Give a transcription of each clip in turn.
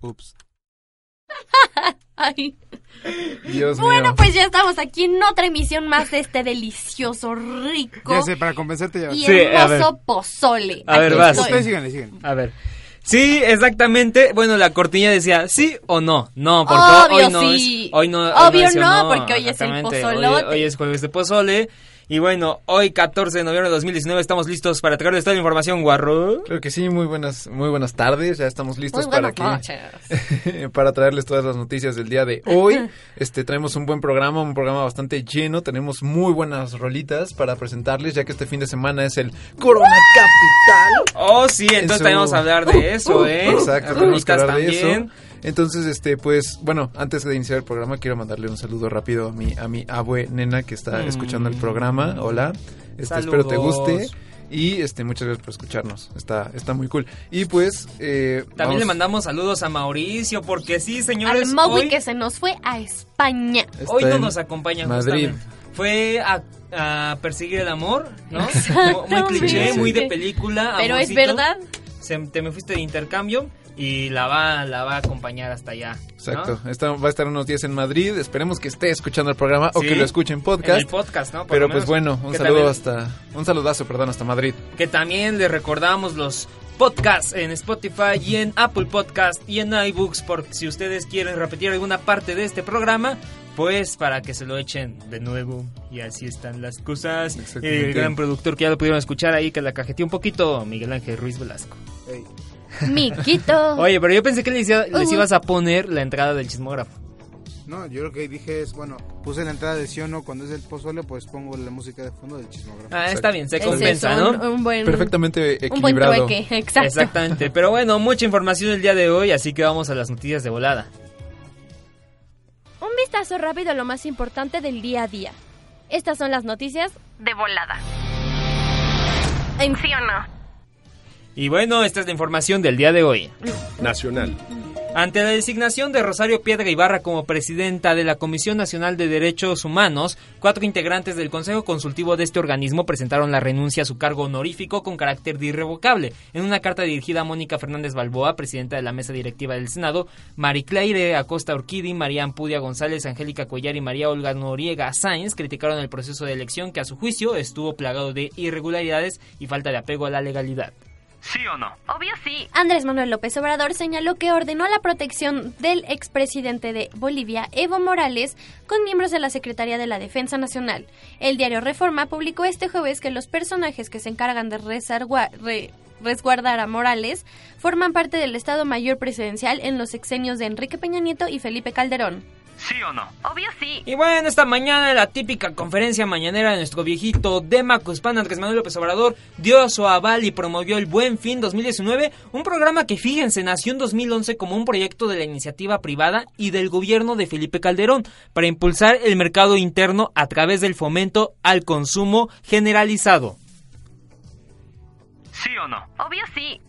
Ups. Ay. Dios Bueno, mío. pues ya estamos aquí en otra emisión más de este delicioso, rico Ya sé, para convencerte ya. y Sí, a ver. hermoso pozole. A ver, Aquí vas. estoy. Ustedes síganle, síganle. A ver. Sí, exactamente. Bueno, la cortinilla decía sí o no. No, porque Obvio hoy no sí. es. Hoy no, hoy Obvio es sí o no, porque hoy es el Exactamente. Hoy- pozolote. Hoy, es jueves de pozole. Y bueno, hoy 14 de noviembre de 2019 estamos listos para traerles toda la información, guarro. Creo que sí, muy buenas, muy buenas tardes. Ya estamos listos Muy para que para traerles todas las noticias del día de hoy. Este traemos un buen programa, un programa bastante lleno. Tenemos muy buenas rolitas para presentarles, ya que este fin de semana es el Corona Capital. Oh, sí, entonces Eso. también vamos a hablar de eso, ¿eh? Exacto, tenemos que hablar de también. eso. Entonces, este, pues, bueno, antes de iniciar el programa, quiero mandarle un saludo rápido a mi, a mi abue nena que está Mm. escuchando el programa. Hola. Este, espero te guste. Y este, muchas gracias por escucharnos. Está, está muy cool. Y pues, eh, También vamos- le mandamos saludos a Mauricio, porque sí, Al señores, Maui hoy, que se nos fue a España. hoy no nos acompaña Madrid. justamente. Fue a, a perseguir el amor, ¿no? Muy cliché, muy de película. Pero es verdad. Se- te me fuiste de intercambio y la va, la va a acompañar hasta allá. ¿no? Exacto. Está- va a estar unos días en Madrid. Esperemos que esté escuchando el programa o que lo escuche en En podcast. el podcast, ¿no? Por Pero pues bueno, un saludo también- hasta. Un saludazo, perdón, hasta Madrid. Que también le recordamos los podcasts en Spotify y en Apple Podcast y en iBooks por si ustedes quieren repetir alguna parte de este programa. Pues para que se lo echen de nuevo y así están las cosas. El gran productor que ya lo pudieron escuchar ahí que la cajeteó un poquito, Miguel Ángel Ruiz Velasco. Miquito. Oye, pero yo pensé que les, les ibas a poner la entrada del chismógrafo. No, yo lo que dije es, bueno, puse la entrada de sí o no, cuando es el pozole, pues pongo la música de fondo del chismógrafo. Ah, está bien, se es compensa, ¿no? un buen, Perfectamente un buen equilibrado. trueque, exacto. Exactamente. Pero bueno, mucha información el día de hoy, así que vamos a las noticias de volada. Un vistazo rápido a lo más importante del día a día. Estas son las noticias De volada. en ¿Sí o no? Y bueno, esta es la información del día de hoy. Nacional. Ante la designación de Rosario Piedra Ibarra como presidenta de la Comisión Nacional de Derechos Humanos, cuatro integrantes del Consejo Consultivo de este organismo presentaron la renuncia a su cargo honorífico con carácter de irrevocable. En una carta dirigida a Mónica Fernández Balboa, presidenta de la mesa directiva del Senado, Mariclaire Acosta Urquidi, María Ampudia González, Angélica Cuellar y María Olga Noriega Sáenz criticaron el proceso de elección que a su juicio estuvo plagado de irregularidades y falta de apego a la legalidad. ¿Sí o no? Obvio sí. Andrés Manuel López Obrador señaló que ordenó la protección del expresidente de Bolivia, Evo Morales, con miembros de la Secretaría de la Defensa Nacional. El diario Reforma publicó este jueves que los personajes que se encargan de resguardar a Morales forman parte del Estado Mayor Presidencial en los sexenios de Enrique Peña Nieto y Felipe Calderón. ¿Sí o no? Obvio sí. Y bueno, esta mañana la típica conferencia mañanera de nuestro viejito Dema Cuspán Andrés Manuel López Obrador dio su aval y promovió el Buen Fin 2019, un programa que fíjense nació en 2011 como un proyecto de la iniciativa privada y del gobierno de Felipe Calderón para impulsar el mercado interno a través del fomento al consumo generalizado. ¿Sí o no? Obvio sí.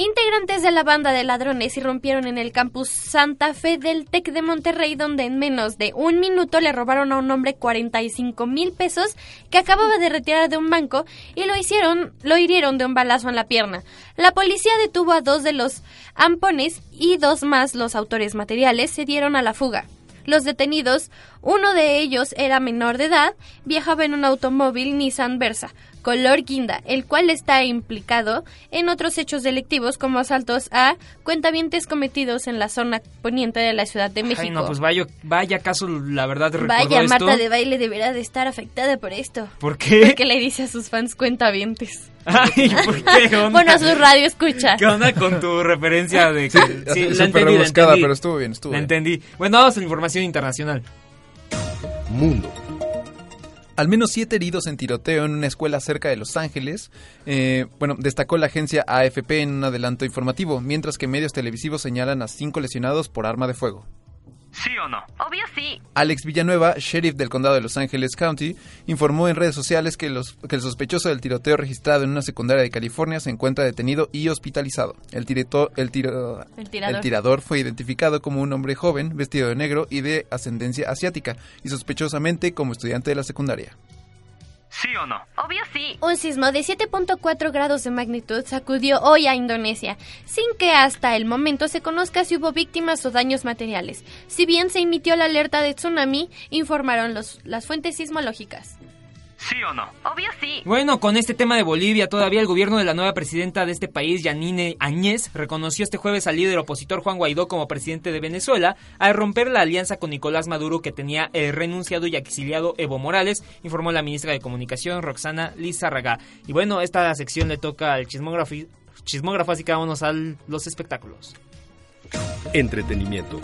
Integrantes de la banda de ladrones irrumpieron en el campus Santa Fe del TEC de Monterrey, donde en menos de un minuto le robaron a un hombre 45 mil pesos que acababa de retirar de un banco y lo hicieron, lo hirieron de un balazo en la pierna. La policía detuvo a dos de los ampones y dos más los autores materiales se dieron a la fuga. Los detenidos, uno de ellos era menor de edad, viajaba en un automóvil Nissan Versa. Color Guinda, el cual está implicado en otros hechos delictivos como asaltos a cuentavientes cometidos en la zona poniente de la Ciudad de México. Ay, no, pues vaya, vaya caso, la verdad, Vaya, esto. Marta de Baile deberá de estar afectada por esto. ¿Por qué? Porque le dice a sus fans cuentavientes. Ay, ¿por qué? ¿Qué onda? Bueno, a su radio escucha. ¿Qué onda con tu referencia de Sí, que- la súper entendí, la rebuscada, entendí. pero estuvo bien, estuvo La bien. entendí. Bueno, vamos a la información internacional. Mundo. Al menos siete heridos en tiroteo en una escuela cerca de Los Ángeles. Eh, bueno, destacó la agencia AFP en un adelanto informativo, mientras que medios televisivos señalan a cinco lesionados por arma de fuego. ¿Sí o no? Obvio sí. Alex Villanueva, sheriff del condado de Los Ángeles County, informó en redes sociales que, los, que el sospechoso del tiroteo registrado en una secundaria de California se encuentra detenido y hospitalizado. El, tireto- el, tiro- El tirador. el tirador fue identificado como un hombre joven, vestido de negro y de ascendencia asiática, y sospechosamente como estudiante de la secundaria. ¿Sí o no? Obvio sí. Un sismo de 7.4 grados de magnitud sacudió hoy a Indonesia, sin que hasta el momento se conozca si hubo víctimas o daños materiales. Si bien se emitió la alerta de tsunami, informaron los, las fuentes sismológicas. ¿Sí o no? Obvio sí. Bueno, con este tema de Bolivia, todavía el gobierno de la nueva presidenta de este país, Yanine Añez, reconoció este jueves al líder opositor Juan Guaidó como presidente de Venezuela al romper la alianza con Nicolás Maduro que tenía el renunciado y exiliado Evo Morales, informó la ministra de Comunicación Roxana Lizárraga. Y bueno, esta sección le toca al chismógrafo, chismógrafo así que vámonos a los espectáculos. Entretenimiento.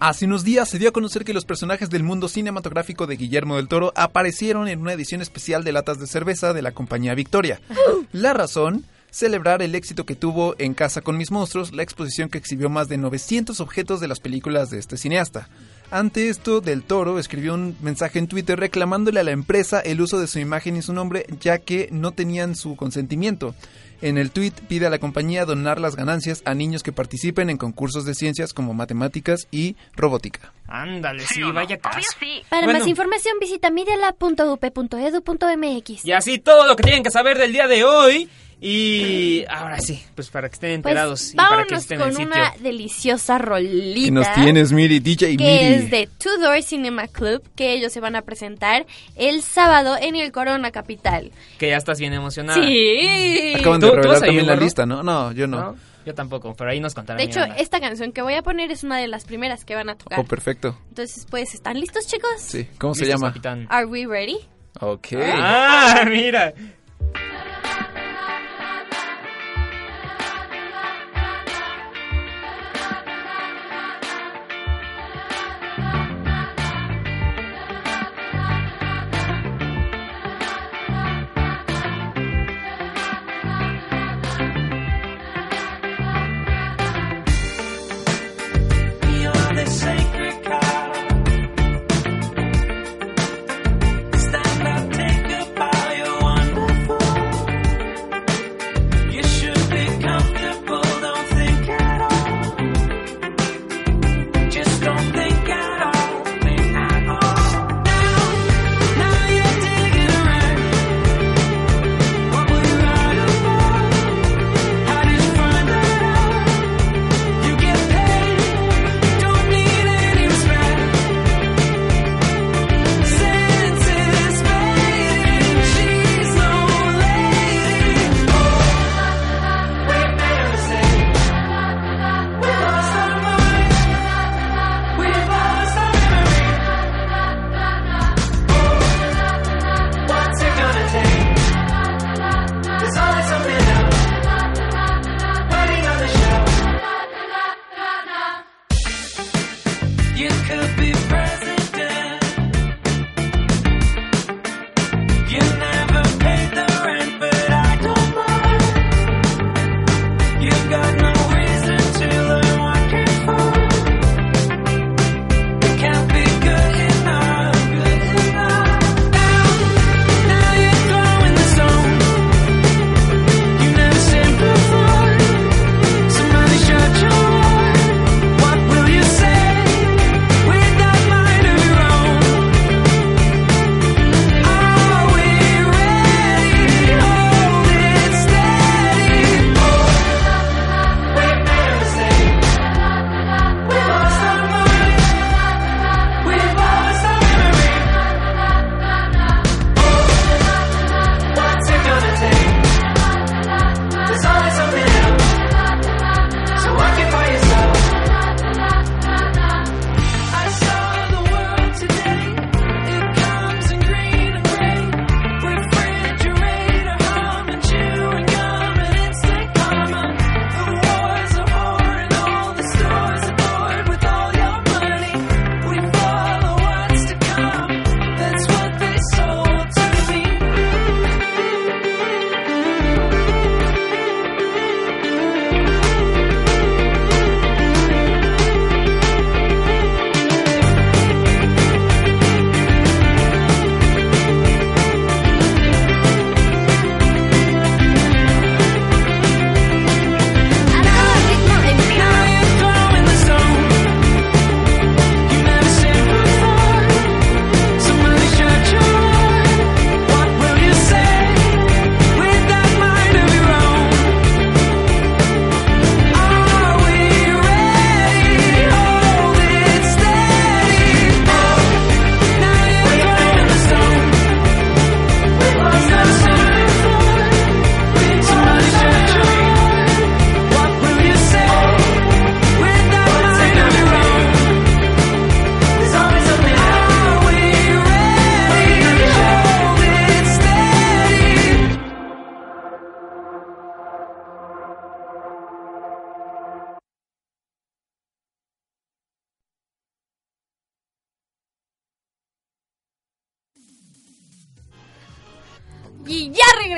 Hace unos días se dio a conocer que los personajes del mundo cinematográfico de Guillermo del Toro aparecieron en una edición especial de latas de cerveza de la compañía Victoria. La razón, celebrar el éxito que tuvo en Casa con mis monstruos, la exposición que exhibió más de 900 objetos de las películas de este cineasta. Ante esto, Del Toro escribió un mensaje en Twitter reclamándole a la empresa el uso de su imagen y su nombre ya que no tenían su consentimiento. En el tweet pide a la compañía donar las ganancias a niños que participen en concursos de ciencias como matemáticas y robótica. Ándale, sí, vaya Obvio caso. sí. Para Bueno. más información visita medialab.up.edu.mx. Y así todo lo que tienen que saber del día de hoy. Y ahora sí, pues para que estén enterados Pues y para que estén en el con sitio. una deliciosa rolita. ¿Qué nos tienes, Miri? DJ que Miri. es de Two Door Cinema Club, que ellos se van a presentar el sábado en el Corona Capital. Que ya estás bien emocionada. Sí. Acaban ¿Tú- de tú revelar ir, también la lista, ¿no? No, yo no. ¿No? Yo tampoco, pero ahí nos contarán. De hecho, esta canción que voy a poner es una de las primeras que van a tocar. Oh, perfecto. Entonces, pues, ¿están listos, chicos? Sí. ¿Cómo se Listos, llama? capitán. Are we ready? Ok. Ah, mira.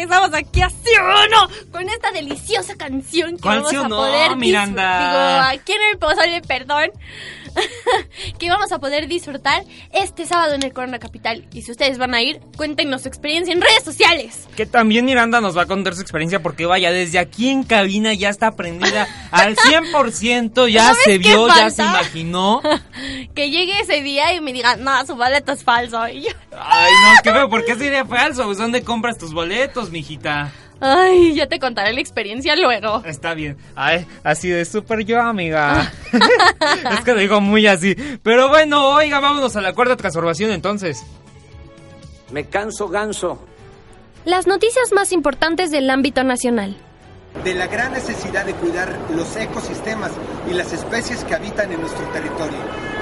Regresamos aquí a Sí o No con esta deliciosa canción que ¿Cuál vamos sí o a no, poder Miranda? Digo, aquí en el pozole, perdón. que vamos a poder disfrutar este sábado en el Corona Capital. Y si ustedes van a ir, cuéntenos su experiencia en redes sociales. Que también Miranda nos va a contar su experiencia porque vaya, desde aquí en cabina ya está prendida al 100%, ya ¿Sabes se vio, ya se imaginó. que llegue ese día y me digan, no, su boleto es falso. Y yo, Ay, no, qué feo, ¿por qué sería falso? Pues, ¿Dónde compras tus boletos, mijita? Ay, ya te contaré la experiencia luego. Está bien. Ay, así de súper yo, amiga. es que lo digo muy así. Pero bueno, oiga, vámonos a la cuarta transformación entonces. Me canso ganso. Las noticias más importantes del ámbito nacional. de la gran necesidad de cuidar los ecosistemas y las especies que habitan en nuestro territorio.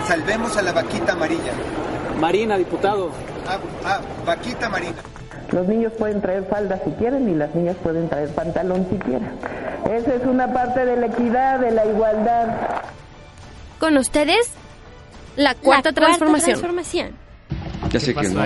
Salvemos a la vaquita amarilla. Marina, diputado. Ah, ah, vaquita marina. Los niños pueden traer falda si quieren y las niñas pueden traer pantalón si quieren. Esa es una parte de la equidad, de la igualdad. Con ustedes, la cuarta, La transformación. transformación. Ya sé que no?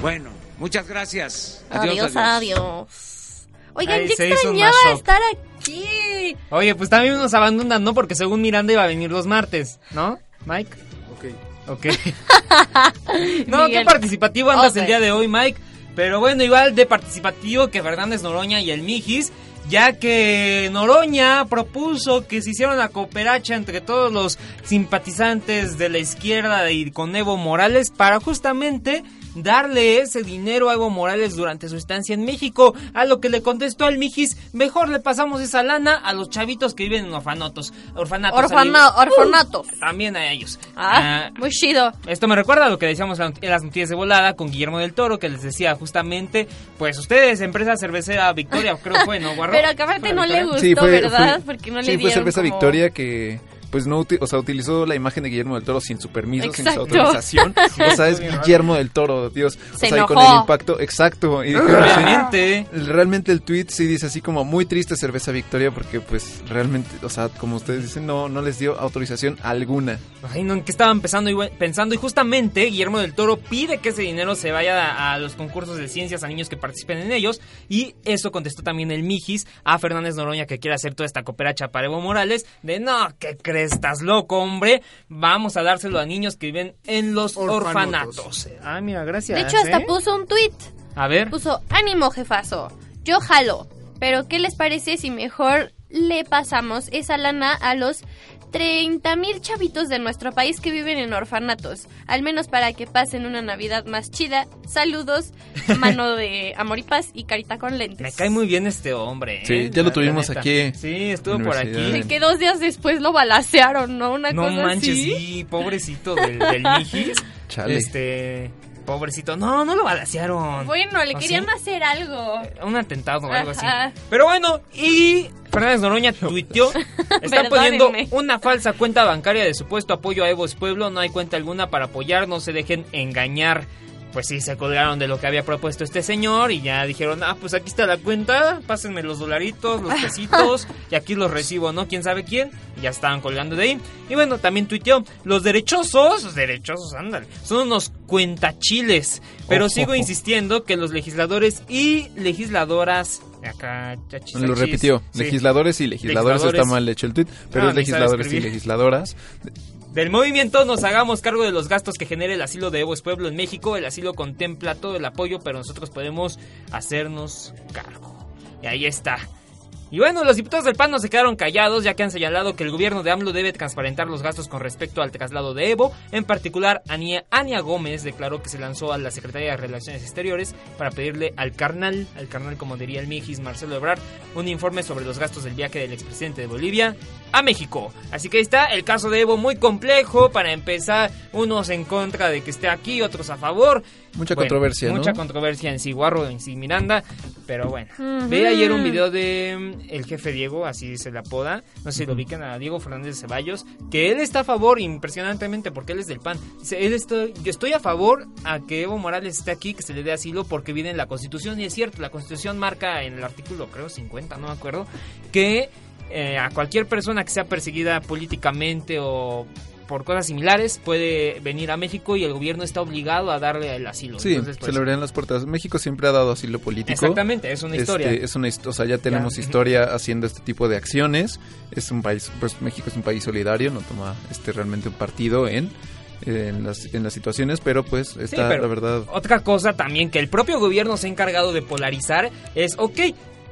Bueno, muchas gracias. Adiós, adiós. Oigan, Ay, un extrañaba estar aquí. Oye, pues también nos abandonan, ¿no? Porque según Miranda iba a venir los martes, ¿no? Mike. Ok. Ok. no, qué participativo andas el día de hoy, Mike. Pero bueno, igual de participativo que Fernández Noroña y el Mijis, ya que Noroña propuso que se hiciera una cooperacha entre todos los simpatizantes de la izquierda y con Evo Morales para justamente darle ese dinero a Evo Morales durante su estancia en México, a lo que le contestó al Mijis, mejor le pasamos esa lana a los chavitos que viven en orfanatos. Orfanatos. Orfana- al- orfanatos. También a ellos. Ah, Ah, muy chido. esto me recuerda a lo que decíamos en las noticias de volada con Guillermo del Toro, que les decía justamente, pues ustedes, empresa cervecera Victoria, creo que fue, ¿no, Guarro? Pero que aparte no le gustó, Sí, fue, ¿verdad? fue- Porque no sí, le fue dieron cerveza como- Victoria que pues no o sea, utilizó la imagen de Guillermo del Toro sin su permiso, sin su autorización. o sea, es Guillermo del Toro, Dios. Se o sea, y con el impacto, exacto. Y Realmente. realmente el tweet sí dice así como muy triste cerveza Victoria porque pues realmente, o sea, como ustedes dicen, no, no les dio autorización alguna. Ay, no, ¿en qué estaban pensando y, pensando? Y justamente Guillermo del Toro pide que ese dinero se vaya a, a los concursos de ciencias a niños que participen en ellos. Y eso contestó también el Mijis a Fernández Noroña que quiere hacer toda esta cooperacha para Evo Morales. De no, ¿qué crees? Estás loco, hombre. Vamos a dárselo a niños que viven en los orfanatos. Orfanatos. Ah, mira, gracias. De hecho, hasta ¿eh? puso un tweet. A ver. Puso, ánimo, jefazo. Yo jalo. Pero, ¿qué les parece si mejor le pasamos esa lana a los 30 mil chavitos de nuestro país que viven en orfanatos? Al menos para que pasen una Navidad más chida. Saludos, mano de amor y paz y carita con lentes. Me cae muy bien este hombre. ¿eh? Sí, ya lo tuvimos aquí. Sí, estuvo por aquí. Que dos días después lo balacearon, ¿no? Una No cosa manches, así. sí, pobrecito del, del Mijis. Chale. Este, pobrecito. No, no lo balacearon. Bueno, le ¿Ah, querían sí? hacer algo. Un atentado o algo así. Ajá. Pero bueno, y Fernández Noroña tuiteó, está Perdónenme. poniendo una falsa cuenta bancaria de supuesto apoyo a Evo es Pueblo, no hay cuenta alguna para apoyar, no se dejen engañar. Pues sí, se colgaron de lo que había propuesto este señor y ya dijeron, ah, pues aquí está la cuenta, pásenme los dolaritos, los pesitos y aquí los recibo, ¿no? ¿Quién sabe quién? Y ya estaban colgando de ahí. Y bueno, también tuiteó, los derechosos, los derechosos, ándale, son unos cuentachiles. Pero Ojo. sigo insistiendo que los legisladores y legisladoras acá chachis, Lo repitió, sí, legisladores y legisladores, Legisladores. está mal hecho el tweet, pero Ah, es legisladores y legisladoras. Del movimiento nos hagamos cargo de los gastos que genere el asilo de Evo Pueblo en México. El asilo contempla todo el apoyo, pero nosotros podemos hacernos cargo. Y ahí está. Y bueno, los diputados del PAN no se quedaron callados ya que han señalado que el gobierno de AMLO debe transparentar los gastos con respecto al traslado de Evo. En particular, Ania, Gómez declaró que se lanzó a la Secretaría de Relaciones Exteriores para pedirle al carnal, al carnal como diría el Mijis Marcelo Ebrard, un informe sobre los gastos del viaje del expresidente de Bolivia a México. Así que ahí está el caso de Evo muy complejo. Para empezar, unos en contra de que esté aquí, otros a favor. Mucha Bueno, controversia, ¿no? Mucha controversia en sí, Guarro, en sí, Miranda. Pero bueno. Ve ayer un video de mm, el jefe Diego, así se le apoda. No sé si lo ubican a Diego Fernández de Ceballos. Que él está a favor, impresionantemente, porque él es del PAN. Dice, él estoy, yo estoy a favor a que Evo Morales esté aquí, que se le dé asilo, porque viene en la Constitución. Y es cierto, la Constitución marca en el artículo, creo, 50, no me acuerdo, que eh, a cualquier persona que sea perseguida políticamente o por cosas similares puede venir a México y el gobierno está obligado a darle el asilo. Sí, Entonces, pues, se le abrirán las puertas. México siempre ha dado asilo político. Exactamente, es una historia. Este, es una, o sea, ya tenemos Ya. historia haciendo este tipo de acciones. Es un país, pues México es un país solidario, no toma este realmente un partido en, en, las, en las situaciones, pero pues Sí, está, pero la verdad... Otra cosa también que el propio gobierno se ha encargado de polarizar es, ok,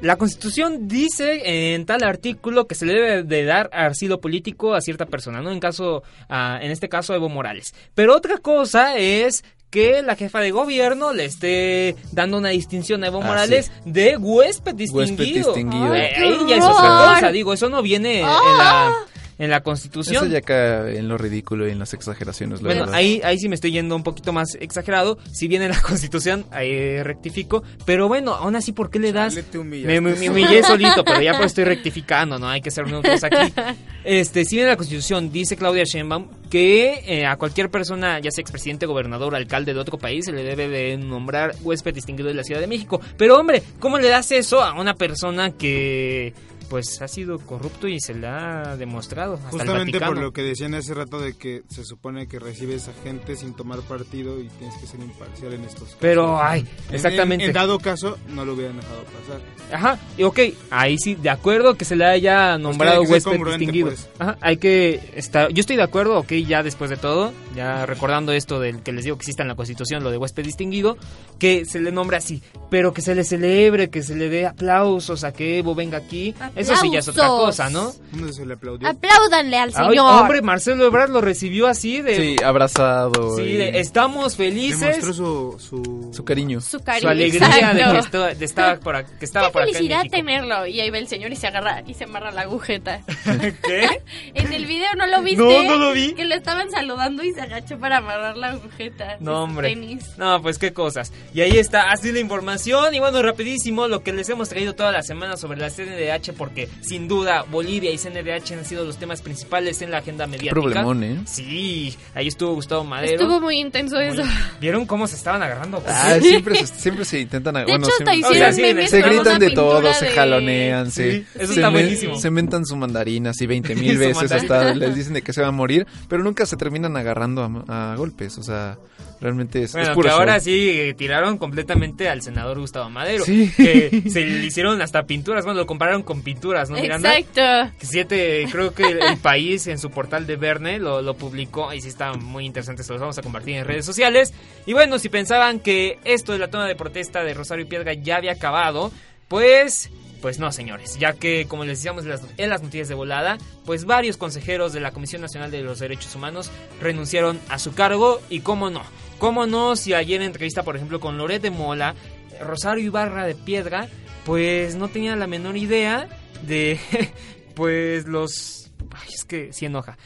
la constitución dice en tal artículo que se le debe de dar asilo político a cierta persona, ¿no? En caso, ah, en este caso Evo Morales. Pero otra cosa es que la jefa de gobierno le esté dando una distinción a Evo Ah, Morales de huésped distinguido. Huésped distinguido. ¡Ay, ya es otra cosa, digo, eso no viene en Ah. la en la constitución. Eso ya cae en lo ridículo y en las exageraciones, la Bueno, verdad. ahí, ahí sí me estoy yendo un poquito más exagerado. Si viene la constitución, ahí rectifico. Pero bueno, aún así, ¿por qué le das? Chale, te humillaste. Me, me- me humillé solito, pero ya pues estoy rectificando, ¿no? Hay que ser neutros aquí. Este, si viene la constitución, dice Claudia Sheinbaum que eh, a cualquier persona, ya sea expresidente, gobernador, alcalde de otro país, se le debe de nombrar huésped distinguido de la Ciudad de México. Pero hombre, ¿cómo le das eso a una persona que pues ha sido corrupto y se le ha demostrado hasta el Justamente por lo que decían hace rato de que se supone que recibes a gente sin tomar partido y tienes que ser imparcial en estos casos. Pero, ay, En- exactamente. En, en dado caso, no lo hubieran dejado pasar. Ajá, y ok, ahí sí, de acuerdo que se le haya nombrado tiene que ser huésped distinguido. pues. Ajá, hay que estar, yo estoy de acuerdo, ok, ya después de todo, ya recordando esto del que les digo que exista en la Constitución, lo de huésped distinguido, que se le nombre así, pero que se le celebre, que se le dé aplausos a que Evo venga aquí, eso sí ya es otra cosa, ¿no? ¿Dónde se le aplaudió? Apláudanle al Ay, señor. hombre, Marcelo Ebrard lo recibió así de... Sí, abrazado. sí, de, estamos felices. Demostró su, su... Su cariño. Su Su cariño. alegría de que, exacto. estaba, de estaba por ac- que estaba Qué por acá en felicidad tenerlo. Y ahí va el señor y se agarra y se amarra la agujeta. ¿Qué? En el video no lo viste. No, no lo vi. Que lo estaban saludando y se agachó para amarrar la agujeta. No, hombre. tenis. No, pues qué cosas. Y ahí está, así la información. Y bueno, rapidísimo, lo que les hemos traído toda la semana sobre la CNDH, porque sin duda Bolivia y CNDH han sido los temas principales en la agenda mediática. Problemón, ¿eh? Sí, ahí estuvo Gustavo Madero. Estuvo muy intenso eso. ¿Vieron cómo se estaban agarrando? Ah, siempre se, siempre se intentan... De bueno, hecho, hasta siempre- hicieron O sea, sí, memes se gritan de todo, se jalonean, se, Sí, eso se está buenísimo. se mentan su mandarina así 20 Su mil veces hasta les dicen de que se va a morir, pero nunca se terminan agarrando a, a golpes, o sea, realmente es, es Bueno, puro que ahora show. sí eh, tiraron completamente al senador Gustavo Madero. Sí. Que se le hicieron hasta pinturas. Bueno, lo compararon con pinturas, ¿no, Miranda? Exacto. Siete, creo que el, el país en su portal de Verne lo, lo publicó y sí está muy interesante, se los vamos a compartir en redes sociales. Y bueno, si pensaban que esto de la toma de protesta de Rosario Piedra ya había acabado, pues... Pues no, señores, ya que, como les decíamos en las, noticias de volada, pues varios consejeros de la Comisión Nacional de los Derechos Humanos renunciaron a su cargo y cómo no. Cómo no, si ayer en entrevista, por ejemplo, con Loret de Mola, Rosario Ibarra de Piedra, pues no tenía la menor idea de, pues los... Ay, es que sí enoja.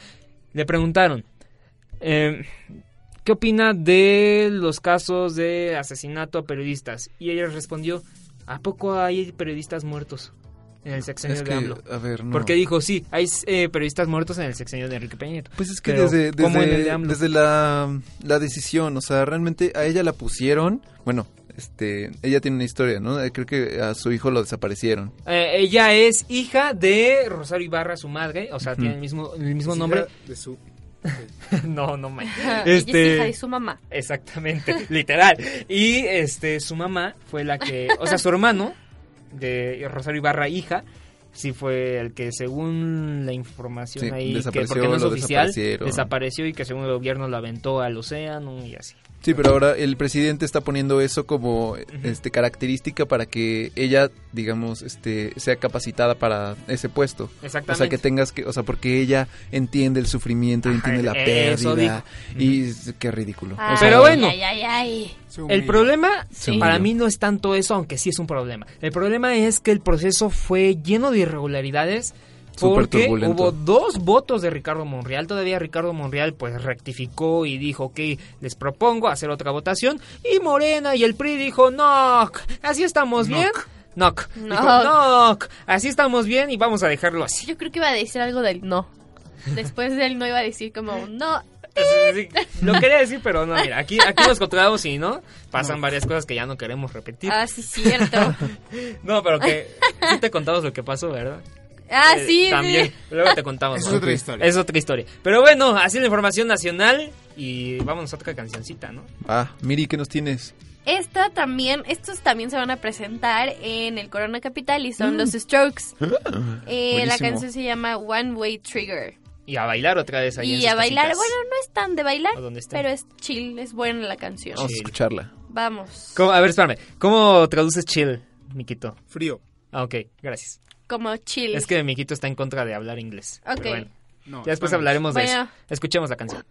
Le preguntaron, eh, ¿qué opina de los casos de asesinato a periodistas? Y ella respondió, ¿a poco hay periodistas muertos en el sexenio Es de que, AMLO? a ver, no. Porque dijo, sí, hay eh, periodistas muertos en el sexenio de Enrique Peña Nieto. Pues es que Pero, desde, ¿cómo en el de desde, AMLO? desde la, la decisión, o sea, realmente a ella la pusieron, bueno, este, ella tiene una historia, ¿no? Eh, Creo que a su hijo lo desaparecieron. Eh, ella es hija de Rosario Ibarra, su madre, o sea, tiene el mismo, el mismo Es nombre. hija De su... no, no me. Ella es hija de su mamá. Exactamente, literal. Y este su mamá fue la que, o sea, su hermano de Rosario Ibarra, hija, sí fue el que según la información Sí, ahí, que desapareció, porque no es lo oficial, desaparecieron. desapareció y que según el gobierno lo aventó al océano y así. Sí, pero ahora el presidente está poniendo eso como este característica para que ella, digamos, este sea capacitada para ese puesto. O sea, Exactamente. que tengas que, o sea, porque ella entiende el sufrimiento, y entiende la eso pérdida y qué ridículo. O sea, Pero bueno, Ay, ay, ay. El problema para mí no es tanto eso, aunque sí es un problema. El problema es que el proceso fue lleno de irregularidades porque hubo dos votos de Ricardo Monreal. Todavía Ricardo Monreal pues rectificó y dijo, ok, les propongo hacer otra votación. Y Morena y el PRI dijo, no, así estamos bien. Knock. No. Dijo, knock. Así estamos bien y vamos a dejarlo así. Yo creo que iba a decir algo del no. Después del no iba a decir como no. Sí, Lo quería decir, pero no, mira, aquí, aquí nos controlamos y no, pasan varias cosas que ya no queremos repetir. Ah, sí, cierto. No, pero que sí te contamos lo que pasó, ¿verdad? Ah, Eh, sí. También. Luego te contamos. Es otra historia. Es otra historia. Pero bueno, así la información nacional. Y vámonos a otra cancioncita, ¿no? Ah, Miri, ¿qué nos tienes? Esta también, estos también se van a presentar en el Corona Capital y son Mm. los Strokes. Eh, la canción se llama One Way Trigger. Y a bailar otra vez ahí Y a bailar, casitas. bueno, no es tan de bailar, pero es chill, es buena la canción. Vamos a escucharla. Vamos. ¿Cómo- A ver, espérame. ¿Cómo traduces chill, Miquito? Frío. Ah, ok, gracias. Como chill. Es que Miquito está en contra de hablar inglés. Ok. Pero bueno. No, ya después hablaremos de Bueno. eso. Escuchemos la canción.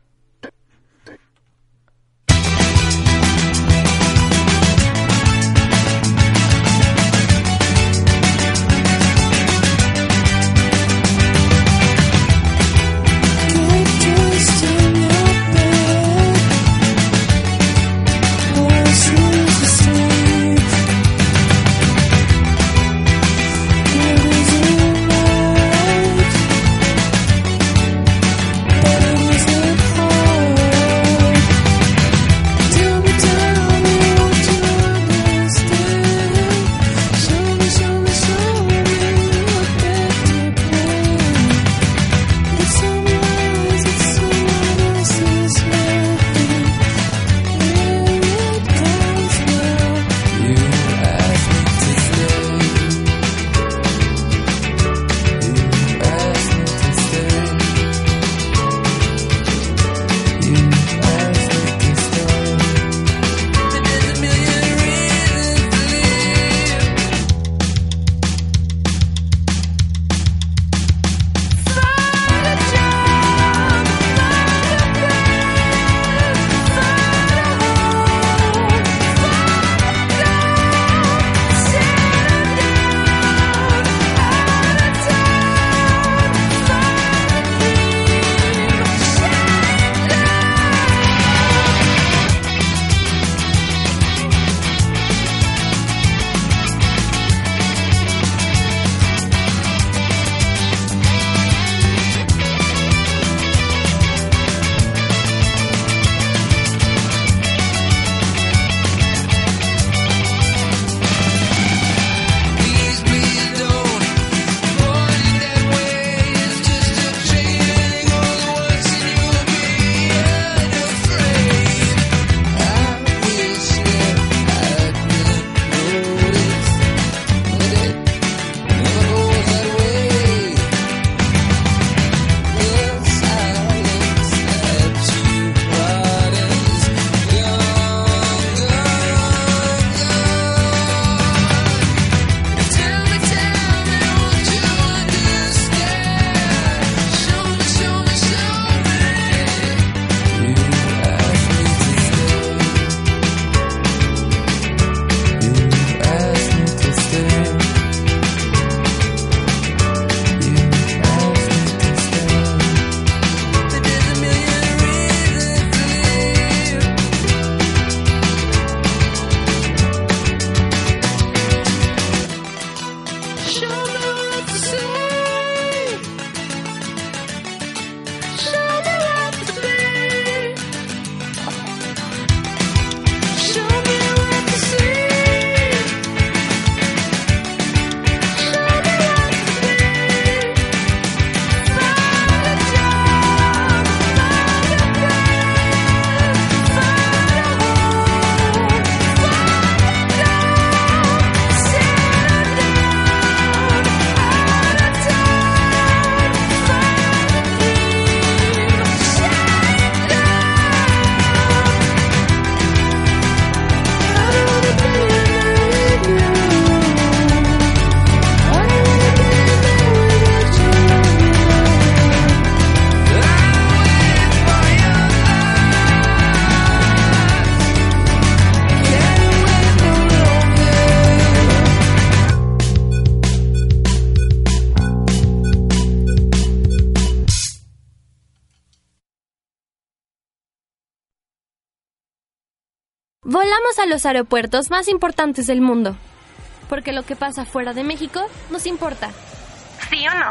Volamos a los aeropuertos más importantes del mundo. Porque lo que pasa fuera de México nos importa. ¿Sí o no?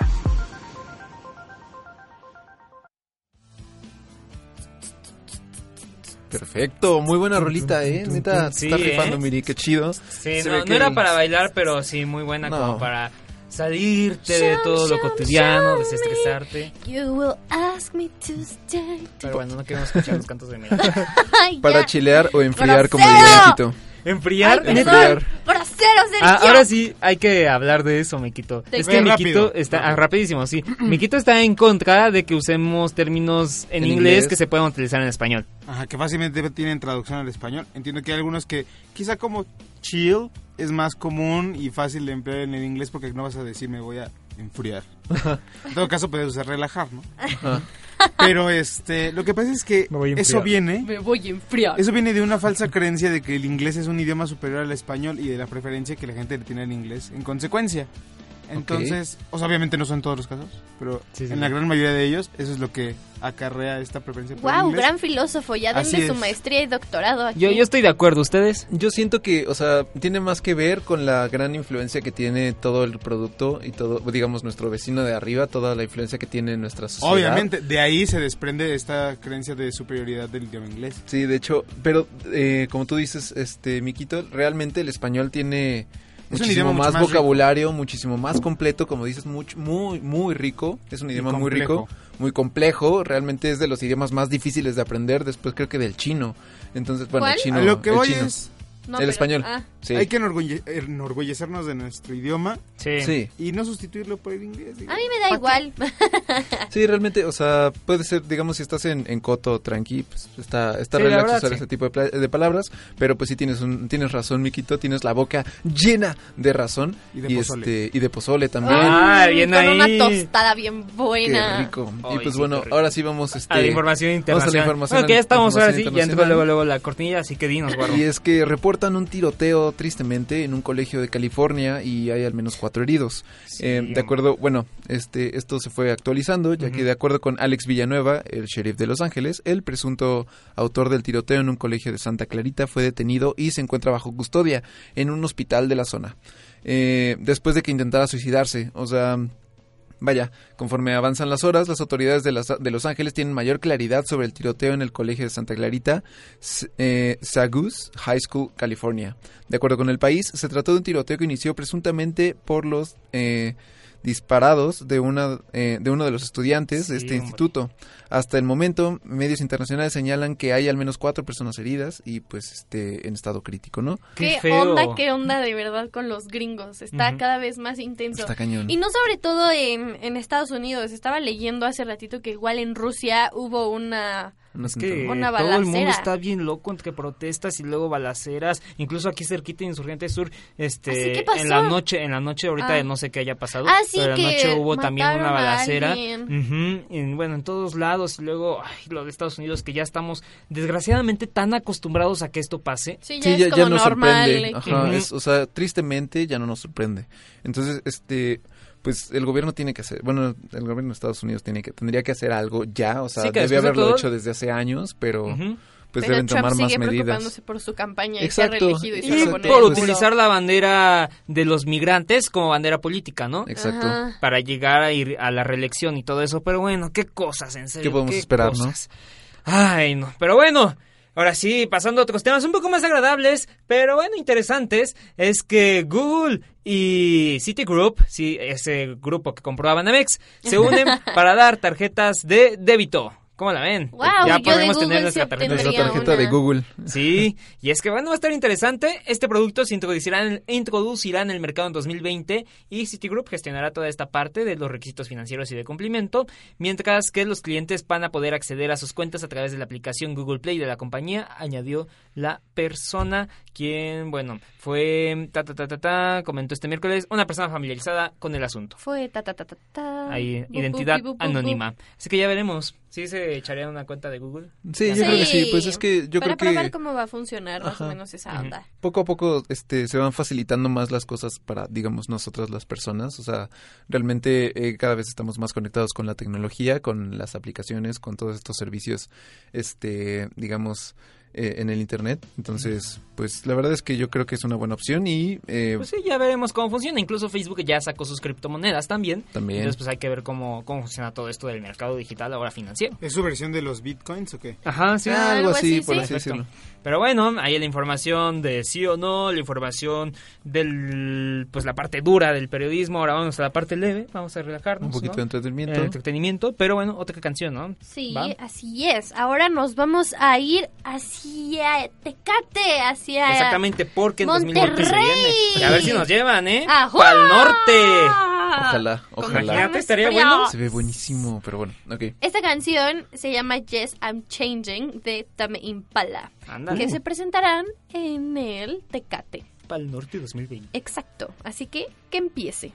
Perfecto, muy buena rolita, eh. Neta, Sí, está rifando, ¿eh? Miri, qué chido. Sí, no, ve no que- era para bailar, pero sí muy buena No. como para salirte de todo lo cotidiano, desestresarte. You will ask me to stay. Pero bueno, no queremos escuchar los cantos de Para chilear o enfriar, como diría Quito. ¿Enfriar? Ay, ¿Neta? perdón. Grosero, Sergio. Ah, ahora sí hay que hablar de eso, Miquito. ¿De Es que Rápido, Miquito está ah, rapidísimo, sí. Miquito está en contra de que usemos términos en, En inglés, inglés. que se puedan utilizar en español. Ajá, que fácilmente tienen traducción al español. Entiendo que hay algunos que quizá como chill es más común y fácil de emplear en el inglés porque no vas a decir me voy a enfriar. En todo caso puedes usar relajar, ¿no? Pero este, lo que pasa es que Me voy a eso viene Me voy a enfriar. eso viene de una falsa creencia de que el inglés es un idioma superior al español y de la preferencia que la gente le tiene al inglés en consecuencia. Entonces, o sea, obviamente no son todos los casos, pero Sí, sí, en sí. la gran mayoría de ellos eso es lo que acarrea esta preferencia por el Wow, inglés. gran filósofo. Ya denle su es. maestría y doctorado aquí. Yo, yo estoy de acuerdo, ¿ustedes? Yo siento que, o sea, tiene más que ver con la gran influencia que tiene todo el producto y todo, digamos, nuestro vecino de arriba, toda la influencia que tiene en nuestra sociedad. Obviamente, de ahí se desprende esta creencia de superioridad del idioma inglés. Sí, de hecho, pero eh, como tú dices, este, Miquito, realmente el español tiene Es un muchísimo idioma mucho más, más rico. vocabulario, muchísimo más completo, como dices, much- muy, muy rico. Es un idioma muy rico, muy complejo. Realmente es de los idiomas más difíciles de aprender, después creo que del chino. Entonces, bueno, el chino. A lo que el voy chino. es, No, el pero- español. ah. Sí. hay que enorgulle- enorgullecernos de nuestro idioma Sí. sí. y no sustituirlo por el inglés. digo. A mí me da igual. Sí, realmente, o sea, puede ser, digamos, si estás en, en coto tranqui, pues está, está Sí, la relax verdad, usar sí. ese tipo de, pla- de palabras, pero pues sí tienes un, tienes razón, Miquito, tienes la boca llena de razón Y de pozole. este y de pozole también. Ah, bien Con una ahí. tostada bien Qué buena. rico. Ay, y pues bueno, qué rico. ahora sí vamos este A la información vamos a internacional. la información bueno, que ya estamos ahora sí, ya entró internacional. luego, luego la cortinilla, así que dinos, guardo. Y es que reportan un tiroteo tristemente en un colegio de California y hay al menos cuatro heridos. Sí, Eh, de acuerdo, bueno, este, esto se fue actualizando, ya que de acuerdo con Alex Villanueva, el sheriff de Los Ángeles, el presunto autor del tiroteo en un colegio de Santa Clarita fue detenido y se encuentra bajo custodia en un hospital de la zona. Eh, después de que intentara suicidarse, o sea, Vaya, conforme avanzan las horas, las autoridades de, las- de Los Ángeles tienen mayor claridad sobre el tiroteo en el colegio de Santa Clarita, eh, Sagus High School, California. De acuerdo con el país, se trató de un tiroteo que inició presuntamente por los eh, disparados de, una, eh, de uno de los estudiantes de este hombre. instituto. Hasta el momento, medios internacionales señalan que hay al menos cuatro personas heridas y pues este en estado crítico, ¿no? Qué Qué, onda, qué onda de verdad con los gringos. Está cada vez más intenso. Está cañón. Y no sobre todo en, en Estados Unidos. Estaba leyendo hace ratito que igual en Rusia hubo una... Un Es que atentado. Una todo el mundo está bien loco entre protestas y luego balaceras, incluso aquí cerquita de Insurgente Sur, este, ¿Ah, sí? ¿Qué pasó? en la noche, en la noche ahorita Ah. no sé qué haya pasado, Ah, sí, pero en la noche hubo también una balacera, en- bueno, en todos lados y luego ay, lo de Estados Unidos que ya estamos desgraciadamente tan acostumbrados a que esto pase. Sí, ya Sí, es ya, como ya nos normal. sorprende. es- o sea, tristemente ya no nos sorprende. Entonces, este, pues el gobierno tiene que hacer, bueno, el gobierno de Estados Unidos tiene que, tendría que hacer algo ya, o sea, Sí, que debe después de haberlo todo- hecho desde hace años, pero. Pues Pero deben Trump tomar más sigue medidas. preocupándose por su campaña y Exacto. reelegido y, se Y por utilizar la bandera de los migrantes como bandera política, ¿no? Exacto. Ajá. Para llegar a ir a la reelección y todo eso, pero bueno, qué cosas, en serio. ¿Qué podemos esperar, no? cosas. Ay, no, pero bueno. Ahora sí, pasando a otros temas un poco más agradables, pero bueno, interesantes, es que Google y Citigroup, sí, ese grupo que compró a Banamex, se unen para dar tarjetas de débito. ¿Cómo la ven? Guau, ya podemos tener nuestra tarjeta de Nuestra tarjeta. Google. Sí, y es que bueno, va a estar interesante. Este producto se introducirá en, introducirá en el mercado en 2020 y Citigroup gestionará toda esta parte de los requisitos financieros y de cumplimiento, mientras que los clientes van a poder acceder a sus cuentas a través de la aplicación Google Play de la compañía, añadió la persona quien, bueno, fue ta ta ta ta ta, comentó este miércoles, una persona familiarizada con el asunto. Fue ta ta ta ta ta. Ahí, Bu, bu, identidad bu, bu, bu, anónima. Así que ya veremos. ¿Sí se echaría una cuenta de Google? Sí, yo Sí. creo que sí, pues es que yo Para creo probar que cómo va a funcionar más o menos esa onda. poco a poco este se van facilitando más las cosas para digamos nosotras las personas o sea realmente eh, cada vez estamos más conectados con la tecnología con las aplicaciones con todos estos servicios este digamos eh, en el internet entonces pues la verdad es que yo creo que es una buena opción y eh, Pues sí, ya veremos cómo funciona. Incluso Facebook ya sacó sus criptomonedas también. También. Entonces, pues hay que ver cómo, cómo funciona todo esto del mercado digital ahora financiero. ¿Es su versión de los bitcoins o qué? Ajá, sí. Ah, algo así, por sí. así decirlo. Pero bueno, ahí la información de sí o no, la información del, pues la parte dura del periodismo. Ahora vamos a la parte leve, vamos a relajarnos. Un poquito ¿no? de entretenimiento. Eh, entretenimiento, pero bueno, otra canción, ¿no? Sí, ¿Va? así es. Ahora nos vamos a ir hacia Tecate, hacia Exactamente, porque en 2020 se Monterrey. viene. A ver si nos llevan, ¿eh? ¡Pal norte! Ojalá, ojalá. Imagínate, estaría bueno. Se ve buenísimo, pero bueno, ok. Esta canción se llama Yes, I'm Changing de Tame Impala, Ándale. que se presentarán en el Tecate. Pal norte 2020. Exacto, así que que empiece.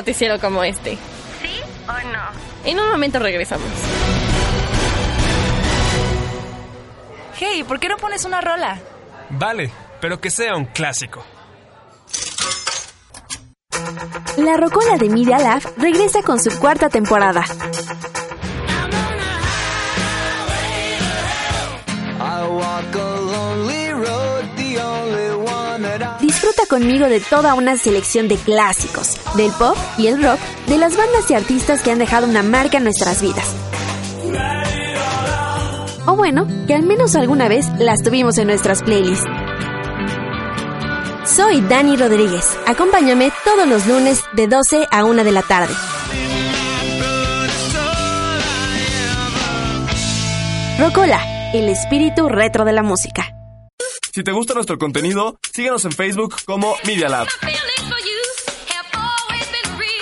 Noticiero como este. ¿Sí o no? En un momento regresamos. Hey, ¿por qué no pones una rola? Vale, pero que sea un clásico. La Rocola de Media Lab regresa con su cuarta temporada. Conmigo de toda una selección de clásicos, del pop y el rock, de las bandas y artistas que han dejado una marca en nuestras vidas. O bueno, que al menos alguna vez las tuvimos en nuestras playlists. Soy Dani Rodríguez. Acompáñame todos los lunes de 12 a 1 de la tarde. Rocola, el espíritu retro de la música. Si te gusta nuestro contenido, síguenos en Facebook como Media Lab.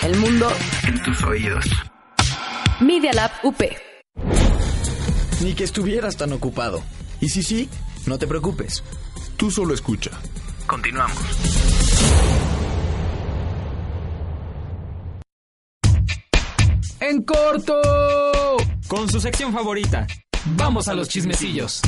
El mundo En tus oídos. Media Lab UP. Ni que estuvieras tan ocupado. Y si sí, no te preocupes. Tú solo escucha. Continuamos. En corto. Con su sección favorita. Vamos a los chismecillos.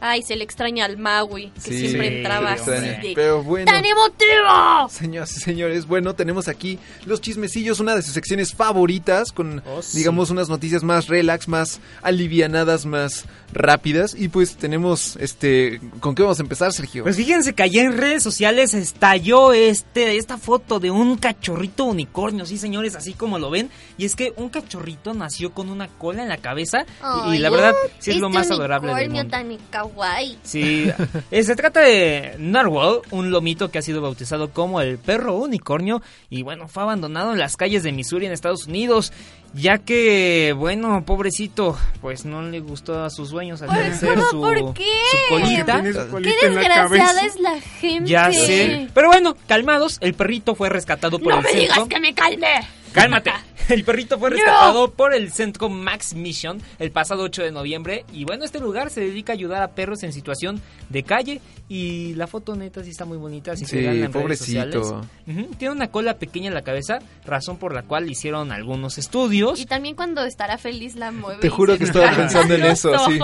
Ay, se le extraña al Maui, que Sí, siempre entraba así de, Pero bueno. ¡Tan emotivo! Señoras y señores, bueno, tenemos aquí los chismecillos, una de sus secciones favoritas, con, Oh, sí. digamos, unas noticias más relax, más alivianadas, más rápidas. Y pues tenemos, este, ¿con qué vamos a empezar, Sergio? Pues fíjense que allá en redes sociales estalló este, esta foto de un cachorrito unicornio, sí señores, así como lo ven. Y es que un cachorrito nació con una cola en la cabeza y, y la verdad sí es lo este más adorable del unicornio mundo. tan kawaii. Sí, eh, se trata de Narwhal, un lomito que ha sido bautizado como el perro unicornio y bueno, fue abandonado en las calles de Missouri en Estados Unidos, ya que, bueno, pobrecito, pues no le gustó a sus dueños al parecer su, ¿Por qué? su colita. Qué desgraciada es la gente. Ya sé. Pero bueno, calmados, el perrito fue rescatado por No el me digas que me calme. Cálmate. El perrito fue No. rescatado por el centro Max Mission el pasado 8 de noviembre. Y bueno, este lugar se dedica a ayudar a perros en situación de calle. Y la foto neta sí está muy bonita. Si se Sí, dan en redes pobrecito. sociales. Ujú, Tiene una cola pequeña en la cabeza, razón por la cual hicieron algunos estudios. Y también cuando estará feliz la mueve. Te juro se que estaba pensando en eso, sí.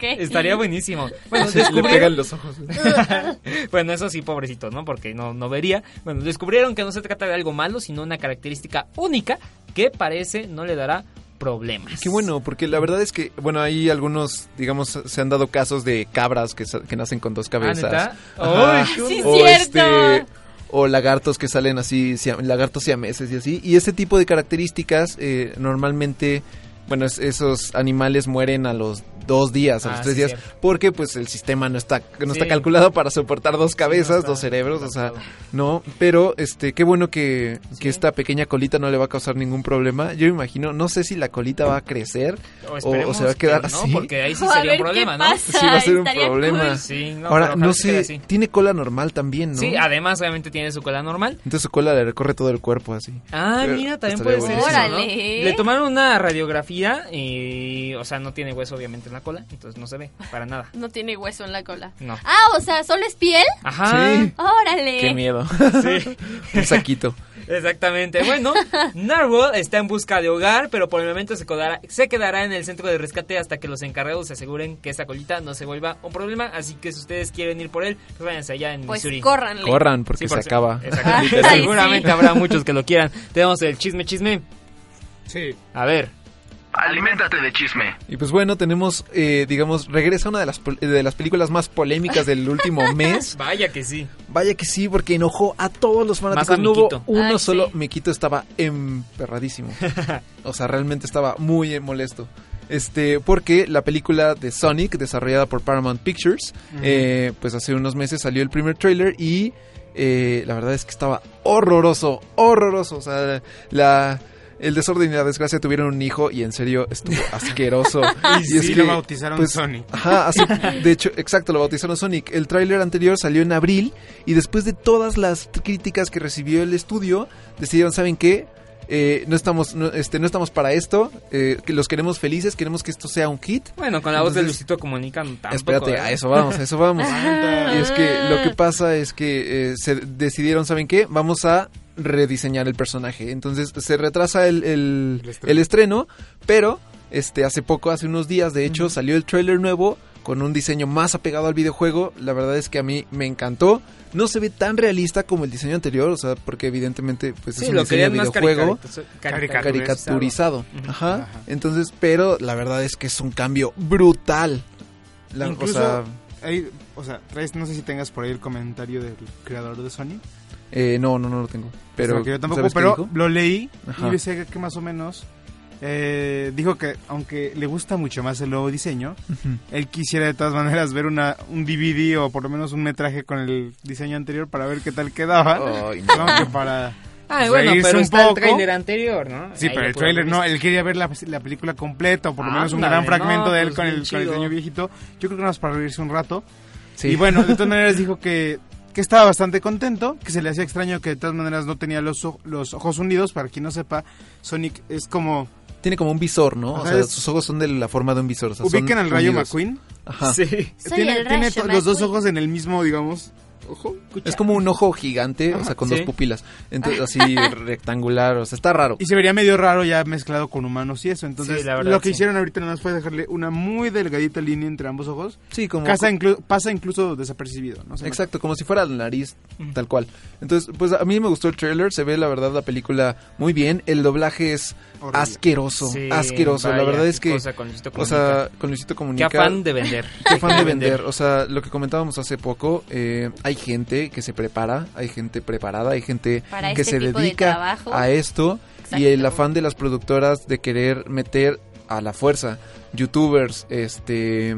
Estaría buenísimo. Bueno, Sí, le pegan los ojos. bueno, eso sí, pobrecito, ¿no? Porque no, no vería. Bueno, descubrieron que no se trata de algo malo, sino una característica única que parece no le dará problemas. Qué bueno, porque la verdad es que, bueno, hay algunos, digamos, se han dado casos de cabras que, que nacen con dos cabezas. ¿neta? Ajá. ¡Ay, qué Sí, o cierto. este o lagartos que salen así, lagartos siameses y así. Y ese tipo de características eh, normalmente, bueno, es- esos animales mueren a los dos días, a los Ah, tres sí, días, cierto. porque pues el sistema no está no está calculado para soportar dos cabezas, está dos cerebros, o sea, no. Pero este, qué bueno que, que esta pequeña colita no le va a causar ningún problema. Yo me imagino, no sé si la colita va a crecer O o, se va a quedar que no, así. porque ahí sí A sería ver un problema, ¿no? pasa. Sí, va a ser un problema. cool. Sí, no, Ahora, no sé, tiene cola normal también, ¿no? Sí, además obviamente tiene su cola normal. Entonces su cola le recorre todo el cuerpo así. Ah, Pero mira, también puede ser. Órale. Le tomaron una radiografía y, o sea, no tiene hueso obviamente en la cola, entonces no se ve para nada. No tiene hueso en la cola. No. Ah, o sea, ¿solo es piel? Ajá. Sí. Órale. Qué miedo. Sí. Un saquito. Exactamente. Bueno, Narwhal está en busca de hogar, pero por el momento se quedará, se quedará en el centro de rescate hasta que los encargados se aseguren que esa colita no se vuelva un problema. Así que si ustedes quieren ir por él, pues váyanse allá en Pues Missouri. córranle. Corran porque Sí, se acaba. Ay, Seguramente sí. habrá muchos que lo quieran. Tenemos el chisme, chisme. Sí. A ver. Aliméntate de chisme. Y pues bueno, tenemos, eh, digamos, regresa una de las, de las películas más polémicas del último mes. Vaya que sí. Vaya que sí, porque enojó a todos los fanáticos. Más a No hubo Miquito. uno Ay, solo. sí. Miquito estaba emperradísimo. o sea, realmente estaba muy molesto. Este, porque la película de Sonic, desarrollada por Paramount Pictures, eh, pues hace unos meses salió el primer trailer y eh, la verdad es que estaba horroroso, horroroso. O sea, la, el desorden y la desgracia tuvieron un hijo y en serio estuvo asqueroso. Y sí, lo bautizaron Sonic. Ajá, así, de hecho, exacto, lo bautizaron Sonic. El tráiler anterior salió en abril y después de todas las críticas que recibió el estudio, decidieron, ¿saben qué? eh, no estamos no, este no estamos para esto, eh, que los queremos felices, queremos que esto sea un hit. Bueno, con la voz de Luisito Comunica tampoco. Espérate, ¿eh? a eso vamos, a eso vamos. y es que lo que pasa es que eh, se decidieron, ¿saben qué? Vamos a rediseñar el personaje. Entonces se retrasa el, el, el estreno, pero este hace poco, hace unos días, de hecho, salió el tráiler nuevo con un diseño más apegado al videojuego. La verdad es que a mí me encantó. No se ve tan realista como el diseño anterior, o sea, porque evidentemente pues Sí, es un lo diseño de videojuego caricatu- caricaturizado. Ajá. Entonces, pero la verdad es que es un cambio brutal. La, o Incluso, sea, ahí, o sea, traes, no sé si tengas por ahí el comentario del creador de Sony. Eh, no, no, no lo tengo. Pero, yo tampoco, ¿sabes qué pero lo leí Ajá. y decía que más o menos eh, dijo que aunque le gusta mucho más el nuevo diseño, Ujú. él quisiera de todas maneras ver una un DVD o por lo menos un metraje con el diseño anterior para ver qué tal quedaba. Ay, no, que para Ah, bueno, pero un está el poco. tráiler anterior, ¿no? Sí, Ahí pero el trailer no, él quería ver la, la película completa o por lo menos un gran fragmento no, de él pues con, el, con el diseño viejito. Yo creo que nada más para reírse un rato. Sí. Y bueno, de todas maneras dijo que, que estaba bastante contento, que se le hacía extraño que de todas maneras no tenía los, los ojos unidos. Para quien no sepa, Sonic es como... Tiene como un visor, ¿no? Ajá, o sea, es- use ojos son de la forma de un visor. o sea, ¿Ubican al Rayo unidos. McQueen? Ajá. Sí. Soy tiene los dos ojos en el mismo, digamos, ojo. Es como un ojo gigante, o sea, con sí. dos pupilas. Entonces, así rectangular, o sea, está raro. Y se vería medio raro ya mezclado con humanos y eso. Entonces, Sí, la verdad, lo que sí. hicieron ahorita nada más fue dejarle una muy delgadita línea entre ambos ojos. Sí, como... Pasa, inclu- pasa incluso desapercibido. ¿no? Se Exacto, como si fuera la nariz, tal cual. Entonces, pues a mí me gustó el trailer, se ve la verdad la película muy bien, el doblaje es Horrible. asqueroso, Sí, asqueroso, la verdad es qué que... cosa con Luisito o sea, con Luisito Qué Comunica... afán de vender. Qué fan de vender. O sea, lo que comentábamos hace poco, eh, hay gente que se prepara, hay gente preparada, hay gente Para que este se de dedica a esto y el afán de las productoras de querer meter a la fuerza youtubers, este...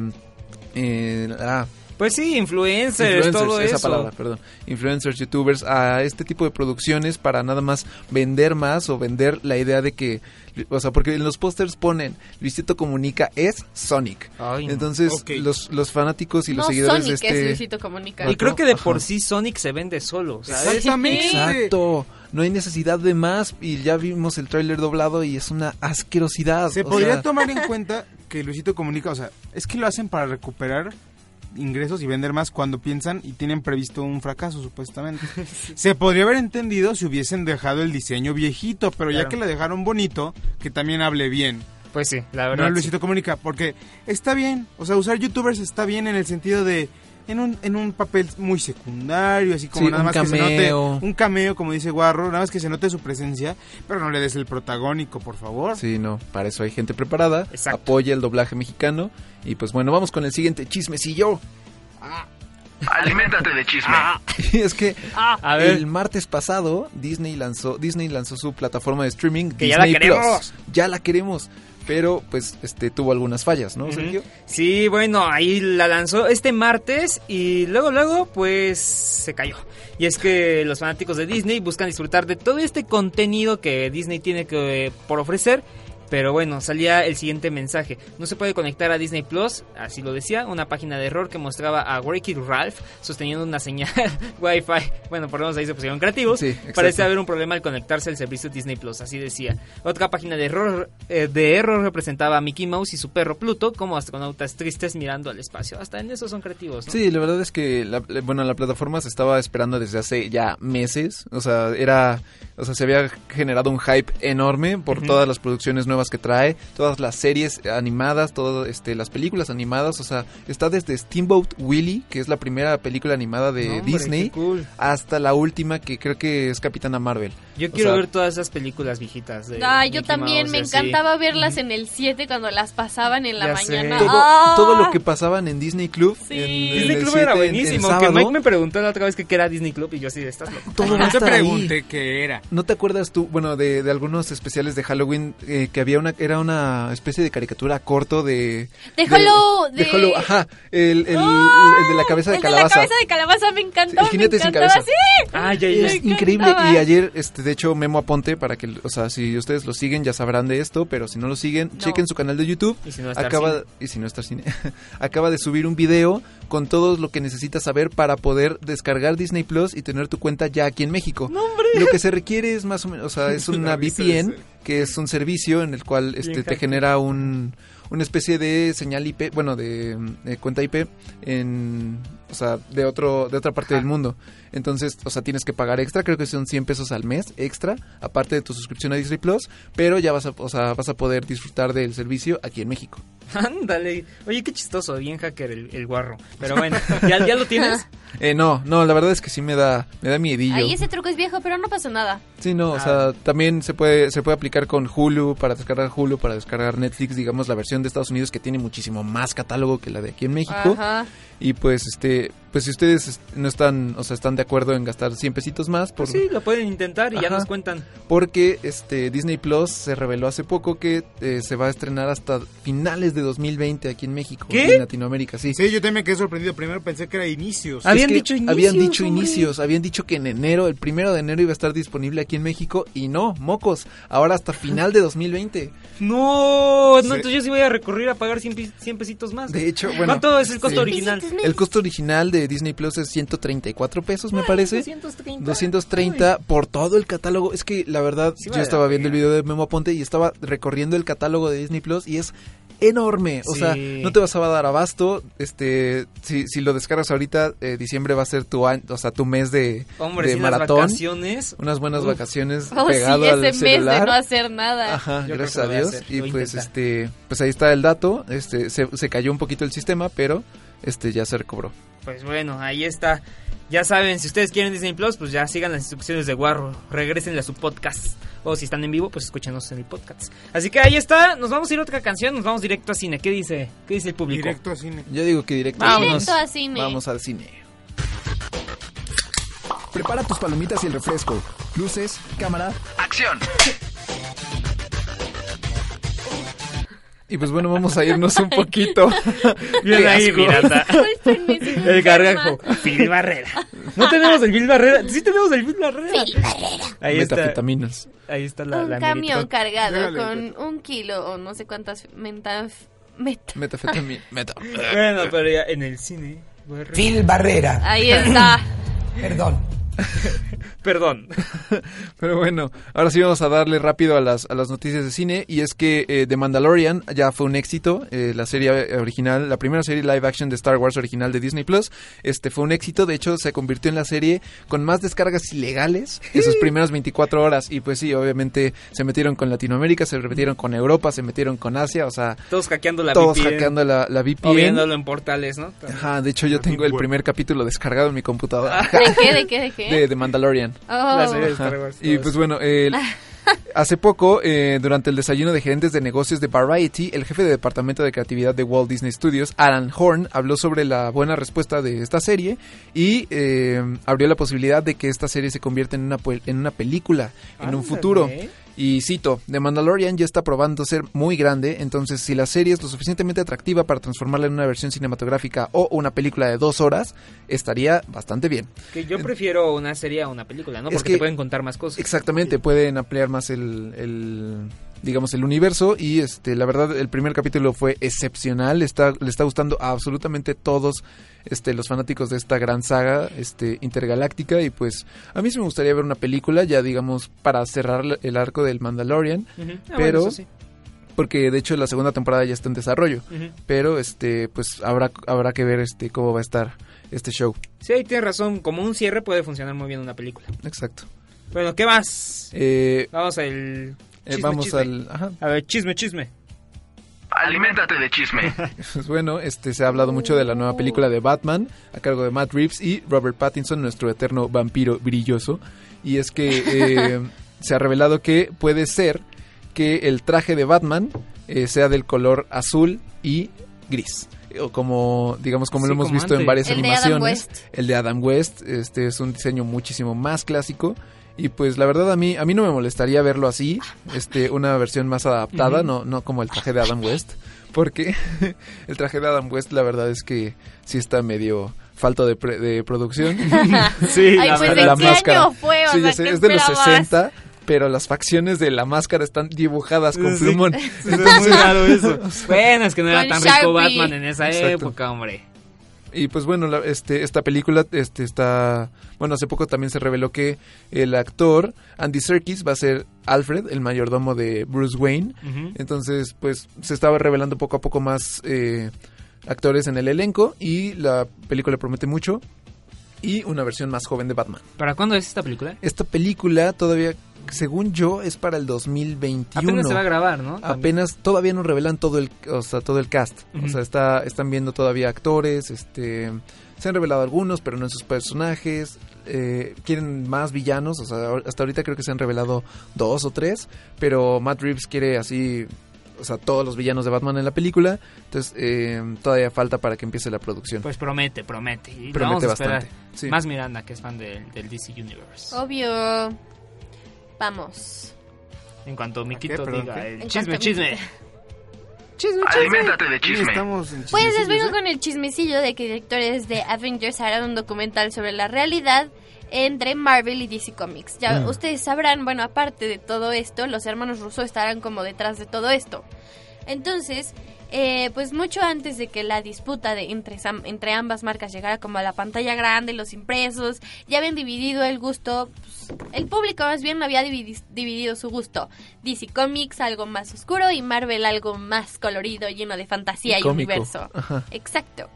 eh, ah, Pues sí, influencers, influencers, todo esa eso. palabra, perdón, influencers, youtubers, a este tipo de producciones para nada más vender más o vender la idea de que, o sea, porque en los pósters ponen Luisito Comunica es Sonic. Ay, no. Entonces, Ok. los, los fanáticos y los seguidores Sonic de es este... Luisito Comunica. Y creo que de Ajá. por sí Sonic se vende solo, ¿sabes? Exactamente. Exacto, no hay necesidad de más y ya vimos el tráiler doblado y es una asquerosidad. Se o podría sea, tomar en cuenta que Luisito Comunica, o sea, es que lo hacen para recuperar ingresos y vender más cuando piensan y tienen previsto un fracaso supuestamente. Se podría haber entendido si hubiesen dejado el diseño viejito, pero ya que le dejaron bonito, que también hable bien. Pues sí, la No verdad. sí. Luisito Comunica, porque está bien, o sea, usar youtubers está bien en el sentido de en un, en un papel muy secundario, así como Sí, nada un más que se note un cameo, como dice Guarro, nada más que se note su presencia, pero no le des el protagónico, por favor. Sí, no, para eso hay gente preparada, Exacto. apoya el doblaje mexicano y pues bueno, vamos con el siguiente chismecillo. Aliméntate de chisme. Y es que A ver. el martes pasado Disney lanzó Disney lanzó su plataforma de streaming Que ya la Disney queremos. Plus. Ya la queremos, pero pues este tuvo algunas fallas, ¿no. Sergio? Sí, bueno, ahí la lanzó este martes y luego, luego, pues se cayó. Y es que los fanáticos de Disney buscan disfrutar de todo este contenido que Disney tiene que por ofrecer. Pero bueno, salía el siguiente mensaje. No se puede conectar a Disney Plus, así lo decía, una página de error que mostraba a Wreck-It Ralph sosteniendo una señal Wi-Fi. Bueno, por lo menos ahí se pusieron creativos. Sí. Parece haber un problema al conectarse al servicio Disney Plus, así decía. Otra página de error, eh, de error representaba a Mickey Mouse y su perro Pluto como astronautas tristes mirando al espacio. Hasta en eso son creativos, ¿no? Sí, la verdad es que la, bueno, la plataforma se estaba esperando desde hace ya meses, o sea, era o sea, se había generado un hype enorme por todas las producciones nuevas que trae, todas las series animadas, todas este las películas animadas, o sea, está desde Steamboat Willie, que es la primera película animada de No, Disney, cool. hasta la última que creo que es Capitana Marvel. Yo O quiero sea, ver todas esas películas viejitas. De Ay, yo también, Mouse me así. encantaba verlas en el 7 cuando las pasaban en la Ya sé. mañana. todo, ¡Ah! todo lo que pasaban en Disney Club. Sí. en- en Disney el Club era 7, en- en buenísimo. Que Mike me preguntó la otra vez que qué era Disney Club y yo así, estás loco. todo No te pregunté qué era. ¿No te acuerdas tú, bueno, de, de algunos especiales de Halloween eh, que había había una era una especie de caricatura corto de De Hollow, de, de- Hollow, ajá, el, el, el de la cabeza de el de la calabaza. cabeza de calabaza me encantó, El jinete me sin cabeza. sí. Ah, ya, ya. Es increíble encantaba. y ayer este de hecho Memo Aponte para que o sea si ustedes lo siguen ya sabrán de esto pero si no lo siguen No. chequen su canal de YouTube Y si no, acaba Cine. y si no Star Cine acaba de subir un video con todo lo que necesitas saber para poder descargar Disney Plus y tener tu cuenta ya aquí en México lo que se requiere es más o menos o sea es una VPN ese. Que es un servicio en el cual este te genera un una especie de señal IP, bueno, de, de cuenta IP en, o sea, de otro, de otra parte del mundo. Entonces, o sea, tienes que pagar extra, creo que son 100 pesos al mes extra, aparte de tu suscripción a Disney Plus, pero ya vas a, o sea, vas a poder disfrutar del servicio aquí en México. Ándale. Oye, qué chistoso, bien hacker el, el guarro. Pero bueno, ¿ya, ya lo tienes? Eh, no, no, la verdad es que sí me da, me da miedillo. Ahí ese truco es viejo, pero no pasa nada. Sí, no, o sea, también se puede, se puede aplicar con Hulu para descargar Hulu, para descargar Netflix, digamos la versión de Estados Unidos que tiene muchísimo más catálogo que la de aquí en México. Ajá. Y pues este, pues si ustedes no están, o sea, están de acuerdo en gastar 100 pesitos más por Pues sí, lo pueden intentar y ya nos cuentan. porque este Disney Plus se reveló hace poco que eh, se va a estrenar hasta finales de 2020 aquí en México ¿Qué? y en Latinoamérica, sí. Sí, yo también me quedé sorprendido. Primero pensé que era inicios. Es que Habían dicho inicios, habían dicho que en enero, el primero de enero iba a estar disponible aquí en México y no, mocos, ahora hasta final de 2020. No, no, Sí. entonces yo sí voy a recurrir a pagar 100, pi- 100 pesitos más. De hecho, bueno. ¿Cuánto es el costo sí. original? El costo original de Disney Plus es 134 pesos, me parece. 230. 230 por todo el catálogo. Es que la verdad, Sí yo vale estaba viendo el video de Memo Aponte y estaba recorriendo el catálogo de Disney Plus y es enorme. O Sí. sea, no te vas a dar abasto. Este, si, si lo descargas ahorita, eh, diciembre va a ser tu año, o sea, tu mes de, Hombre, de maratón. vacaciones. Unas buenas Uf. vacaciones Oh, pegado sí, al ese mes celular. de no hacer nada. Ajá, Yo gracias a Dios. y lo pues este, pues ahí está el dato. Este, se, se cayó un poquito el sistema, pero este ya se recobró. Pues bueno, ahí está. Ya saben, si ustedes quieren Disney Plus, pues ya sigan las instrucciones de Guarro. Regresen a su podcast. O si están en vivo, pues escúchenos en el podcast. Así que ahí está. Nos vamos a ir a otra canción. Nos vamos directo a cine. ¿Qué dice? ¿Qué dice el público? Directo a cine. Yo digo que directo. Vámonos. Directo a cine. Vamos al cine. Prepara tus palomitas y el refresco. Luces, cámara. ¡Acción! Y pues bueno, vamos a irnos un poquito. Bien ahí, pirata. Me El gargajo. Phil Barrera. No tenemos el Phil Barrera. Sí tenemos el Phil Barrera. Ahí está. Metafetaminas. Ahí está la, un la camión cargado con un kilo o no sé cuántas mentas... Meta. Metafetamina. Meta. Bueno, pero ya en el cine. Barrera. Phil Barrera. Ahí está. Perdón. Perdón. Pero bueno, ahora sí vamos a darle rápido a las, a las noticias de cine. Y es que eh, The Mandalorian ya fue un éxito. eh, la serie original, la primera serie live action de Star Wars original de Disney Plus, este fue un éxito. De hecho, se convirtió en la serie con más descargas ilegales en sus primeras 24 horas. Y pues sí, obviamente se metieron con Latinoamérica, se metieron con Europa, se metieron con Asia. O sea, Todos hackeando la todos VPN. hackeando la, la O VPN. viéndolo en portales, ¿no? Ajá, de hecho yo tengo el primer capítulo descargado en mi computadora. ¿De qué? ¿De qué? ¿De qué? De, de Mandalorian. Oh. La serie de Ajá. Star Wars. Y pues bueno, el- hace poco, eh, durante el desayuno de gerentes de negocios de Variety, el jefe de departamento de creatividad de Walt Disney Studios, Alan Horn, habló sobre la buena respuesta de esta serie y eh, abrió la posibilidad de que esta serie se convierta en una, en una película en un futuro. Y cito, The Mandalorian ya está probando ser muy grande, entonces si la serie es lo suficientemente atractiva para transformarla en una versión cinematográfica o una película de dos horas, estaría bastante bien. Que yo prefiero una serie a una película, ¿no? Es Porque que- te pueden contar más cosas. Exactamente, pueden ampliar más el, el, digamos el universo y este la verdad el primer capítulo fue excepcional, está le está gustando a absolutamente todos este los fanáticos de esta gran saga este intergaláctica y pues a mí sí me gustaría ver una película ya digamos para cerrar el arco del Mandalorian. Ah, pero bueno, sí. porque de hecho la segunda temporada ya está en desarrollo, pero este pues habrá habrá que ver este cómo va a estar este show. Sí, ahí tienes razón. Como un cierre puede funcionar muy bien una película. Exacto. Bueno, ¿qué más? Eh, Vamos al... eh, chisme, vamos chisme. al ajá. A ver, chisme, chisme. Aliméntate de chisme. Pues bueno, este se ha hablado mucho de la nueva película de Batman a cargo de Matt Reeves y Robert Pattinson, nuestro eterno vampiro brilloso. Y es que eh, se ha revelado que puede ser que el traje de Batman eh, sea del color azul y gris. O como, digamos, como Sí, lo hemos como visto en varias El de Adam animaciones. West. El de Adam West, este es un diseño muchísimo más clásico. Y pues la verdad a mí a mí no me molestaría verlo así, este una versión más adaptada, no no como el traje de Adam West, porque el traje de Adam West la verdad es que sí está medio falto de, pre- de producción. Sí, Ay, la pues, verdad. ¿de qué año fue? O Sí, sea, ya sé, ¿qué es de los esperabas? 60, pero las facciones de la máscara están dibujadas con Sí, plumón. sí, es muy raro eso. Bueno, es que no era tan rico. Batman en esa Exacto. época, hombre. Y pues bueno, la- este, esta película este, está... Bueno, hace poco también se reveló que el actor Andy Serkis va a ser Alfred, el mayordomo de Bruce Wayne. Entonces, pues se estaba revelando poco a poco más eh, actores en el elenco y la película promete mucho. Y una versión más joven de Batman. ¿Para cuándo es esta película? Esta película todavía, según yo, es para el 2021. Apenas se va a grabar, ¿no? También. Apenas todavía no revelan todo el, o sea, todo el cast. O sea, está, están viendo todavía actores, este, se han revelado algunos, pero no en sus personajes. Eh, quieren más villanos, o sea, hasta ahorita creo que se han revelado dos o tres, pero Matt Reeves quiere así, o sea, todos los villanos de Batman en la película. Entonces, eh, todavía falta para que empiece la producción. Pues promete, promete. Y Promete vamos a esperar. bastante, sí. Más Miranda, que es fan del, del DC Universe. Obvio. Vamos. En cuanto Miquito diga el chisme, cuanto chisme. Miquito- Aliméntate de chisme. Estamos en Pues les vengo ¿eh? con el chismecillo de que directores de Avengers harán un documental sobre la realidad entre Marvel y DC Comics. Ya Mm. ustedes sabrán, bueno, aparte de todo esto, los hermanos Russo estarán como detrás de todo esto. Entonces, eh, pues mucho antes de que la disputa de entre, entre ambas marcas llegara como a la pantalla grande, los impresos, ya habían dividido el gusto, pues, el público más bien había dividi- dividido su gusto. DC Comics algo más oscuro y Marvel algo más colorido, lleno de fantasía y, universo. Ajá. Exacto.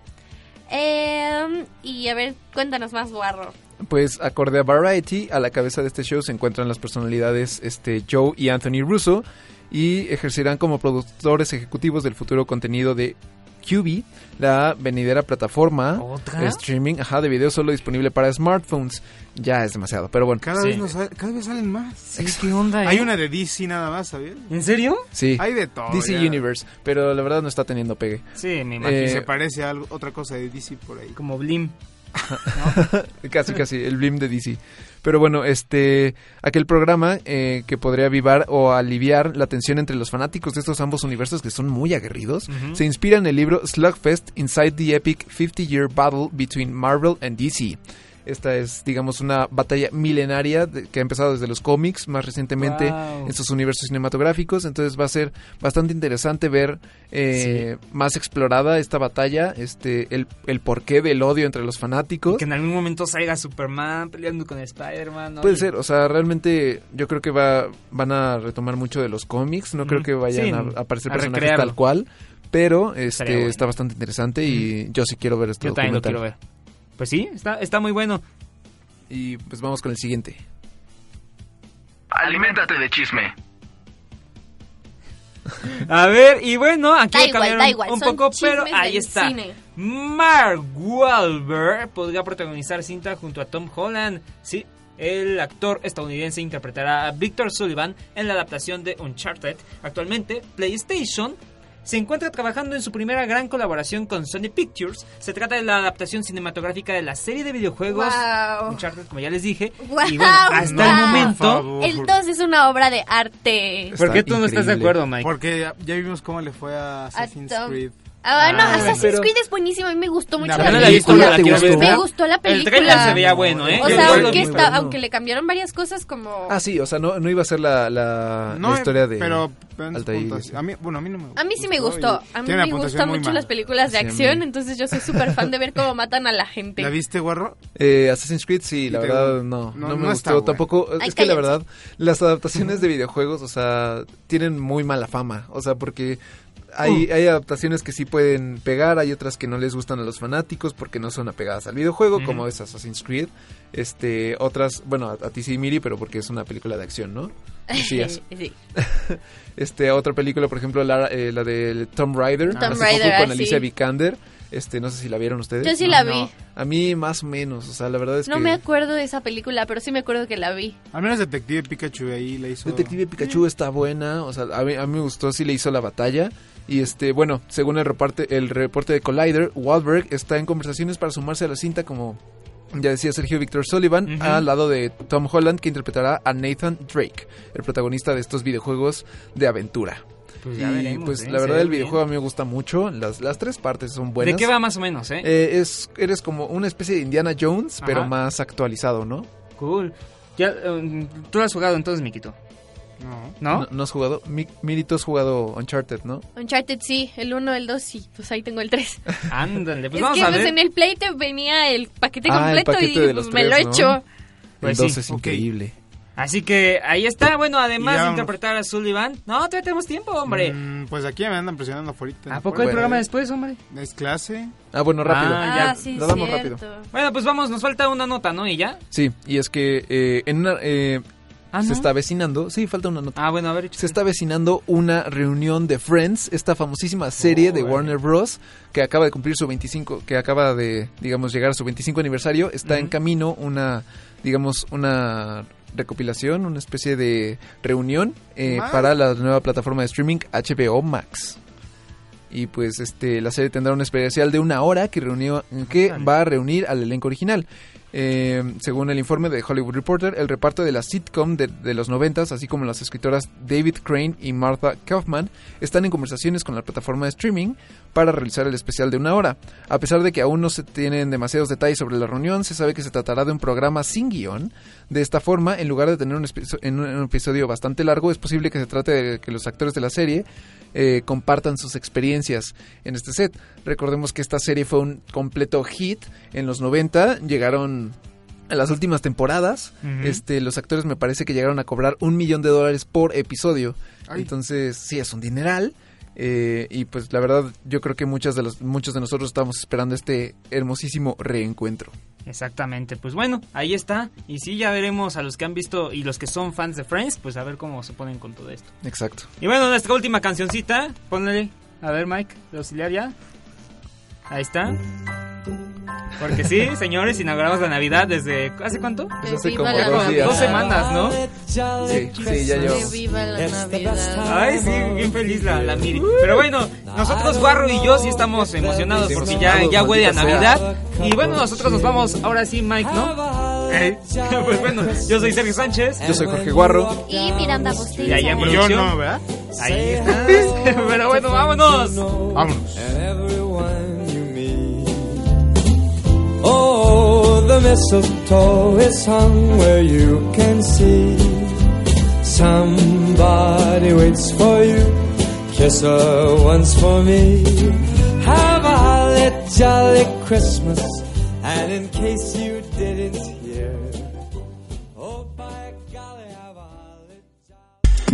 Eh, y a ver, cuéntanos más, Guarro. Pues acorde a Variety, a la cabeza de este show se encuentran las personalidades este, Joe y Anthony Russo y ejercerán como productores ejecutivos del futuro contenido de QB, la venidera plataforma ¿Otra? de streaming ajá, de video solo disponible para smartphones. Ya es demasiado, pero bueno. Cada, Sí. vez nos cada vez salen más. ¿Qué onda? eh? Hay una de DC nada más, ¿sabías? ¿En serio? Sí, Hay de todo. DC ya. Universe, pero la verdad no está teniendo pegue. Sí, me imagino. Y Eh, se parece a algo, otra cosa de DC por ahí. Como Blim. casi casi el blim de DC pero bueno este aquel programa eh, que podría avivar o aliviar la tensión entre los fanáticos de estos ambos universos que son muy aguerridos se inspira en el libro Slugfest Inside the Epic 50 Year Battle Between Marvel and DC esta es, digamos, una batalla milenaria que ha empezado desde los cómics, más recientemente Wow. en sus universos cinematográficos. Entonces va a ser bastante interesante ver eh, más explorada esta batalla, este, el, el porqué del odio entre los fanáticos. Que en algún momento salga Superman peleando con Spider-Man. ¿no? Puede ser, o sea, realmente yo creo que va, van a retomar mucho de los cómics, no creo que vayan Sí, a, a aparecer a personajes recrearlo. tal cual, pero este bueno. está bastante interesante y yo sí quiero ver este Yo también lo documental. quiero ver. Pues sí, está, está muy bueno. Y pues vamos con el siguiente. Aliméntate de chisme. A ver, y bueno, aquí Da le igual, cambiaron da igual, un son poco, pero ahí está. cine. Mark Wahlberg podría protagonizar cinta junto a Tom Holland. Sí, el actor estadounidense interpretará a Victor Sullivan en la adaptación de Uncharted. Actualmente, PlayStation se encuentra trabajando en su primera gran colaboración con Sony Pictures. Se trata de la adaptación cinematográfica de la serie de videojuegos Wow. Uncharted, como ya les dije. Guau, y bueno, hasta el momento... El 2 es una obra de arte. ¿Por qué tú no estás de increíble. acuerdo, Mike? Porque ya, ya vimos cómo le fue a Assassin's Tom- Creed. Ah, no, Ah, Assassin's pero- Creed es buenísimo. A mí me gustó mucho La la, no la película. la ver. Me gustó la El película. trailer se veía bueno, ¿eh? O sea, aunque, muy está, bueno. aunque le cambiaron varias cosas como... Ah, sí, o sea, no, no iba a ser la, la, No, la historia de pero Altair. puntos. A mí, bueno, a mí no me A mí sí me gustó gustó. A mí me gustan mucho mala. las películas de Sí, acción, entonces yo soy súper fan de ver cómo matan a la gente. ¿La viste, Guarro? Eh, Assassin's Creed, sí, la verdad no, no- no, me no gustó tampoco. Es que la verdad, las adaptaciones de videojuegos, o sea, tienen muy mala fama. O sea, porque hay, hay adaptaciones que sí pueden pegar, hay otras que no les gustan a los fanáticos porque no son apegadas al videojuego, como es Assassin's Creed. Este, otras, bueno, a, a ti sí, Miri, pero porque es una película de acción, ¿no? Sí, es. Sí. Este, otra película, por ejemplo, la, eh, la de Tomb Raider, Tomb hace Raider, poco con ah, Alicia sí. Vikander. Este, no sé si la vieron ustedes. Yo sí No, la no. vi. A mí más o menos, o sea, la verdad es No que me acuerdo de esa película, pero sí me acuerdo que la vi. Al menos Detective Pikachu ahí la hizo. Detective Pikachu está buena, o sea, a mí, a mí me gustó, sí le hizo la batalla. Y este, bueno, según el reporte, el reporte de Collider, Wahlberg está en conversaciones para sumarse a la cinta como Ya decía Sergio Victor Sullivan, al lado de Tom Holland, que interpretará a Nathan Drake, el protagonista de estos videojuegos de aventura. Pues y veremos, pues ¿eh? la verdad ve el bien. videojuego a mí me gusta mucho, las, las tres partes son buenas. ¿De qué va más o menos, eh? Eh, es, eres como una especie de Indiana Jones, pero más actualizado, ¿no? Cool. Ya, um, ¿Tú lo has jugado entonces, Miquito? No. ¿No? ¿No, has jugado? Mi- Miri, tú has jugado Uncharted, ¿no? Uncharted sí, el 1, el 2 sí, pues ahí tengo el 3. Ándale, pues es vamos que a pues ver. en el Play te venía el paquete Ah, el completo paquete y de los pues me lo he ¿no? hecho. Pues el 2 sí, es increíble. Así que ahí está. Bueno, además ya de interpretar a Sullivan. No, todavía tenemos tiempo, hombre. Mm, pues aquí me andan presionando afuera. ¿A poco hay programa después, hombre? Es clase. Ah, bueno, rápido. Ah, ya. Ah, sí, Lo damos rápido. Bueno, pues vamos, nos falta una nota, ¿no? ¿Y ya? Sí, y es que eh, en una, eh, Ah, se está avecinando, sí, falta una nota. Ah, bueno, a ver. Se está avecinando una reunión de Friends, esta famosísima serie de. Warner Bros. que acaba de cumplir su 25, que acaba de, digamos, llegar a su 25 aniversario. Está en camino una, digamos, una recopilación, una especie de reunión eh, para la nueva plataforma de streaming HBO Max. Y pues este la serie tendrá un especial de una hora que reunió que va a reunir al elenco original. Eh, según el informe de Hollywood Reporter, el reparto de la sitcom de, de los noventas, así como las escritoras David Crane y Martha Kaufman, están en conversaciones con la plataforma de streaming para realizar el especial de una hora. A pesar de que aún no se tienen demasiados detalles sobre la reunión, se sabe que se tratará de un programa sin guion. De esta forma, en lugar de tener un, en en episodio bastante largo, es posible que se trate de que los actores de la serie eh, compartan sus experiencias en este set. Recordemos que esta serie fue un completo hit en los 90, llegaron a las últimas temporadas, este, los actores me parece que llegaron a cobrar un millón de dólares por episodio. Ay. Entonces, sí, es un dineral. Eh, y pues la verdad, yo creo que muchas de los, muchos de nosotros estamos esperando este hermosísimo reencuentro. Exactamente, pues bueno, ahí está. Y sí, ya veremos a los que han visto y los que son fans de Friends, pues a ver cómo se ponen con todo esto. Exacto. Y bueno, nuestra última cancioncita, ponle, a ver Mike, de auxiliar ya. Ahí está. Porque sí, señores, inauguramos la Navidad desde... ¿Hace cuánto? Pues hace como dos días. Dos semanas, ¿no? Sí, sí, ya llevamos. viva la Navidad. Ay, sí, bien feliz la, la Miri. Pero bueno, nosotros, Guarro y yo, sí estamos emocionados porque ya, ya huele a Navidad. Y bueno, nosotros nos vamos, ahora sí, Mike, ¿no? Eh, Pues bueno, yo soy Sergio Sánchez. Yo soy Jorge Guarro. Y Miranda Y Bustillo. allá en Y yo producción. no, ¿verdad? Ahí está. Pero bueno, vámonos. Vámonos. The mistletoe is hung where you can see. Somebody waits for you. Kiss her once for me. Have a holly jolly Christmas. And in case you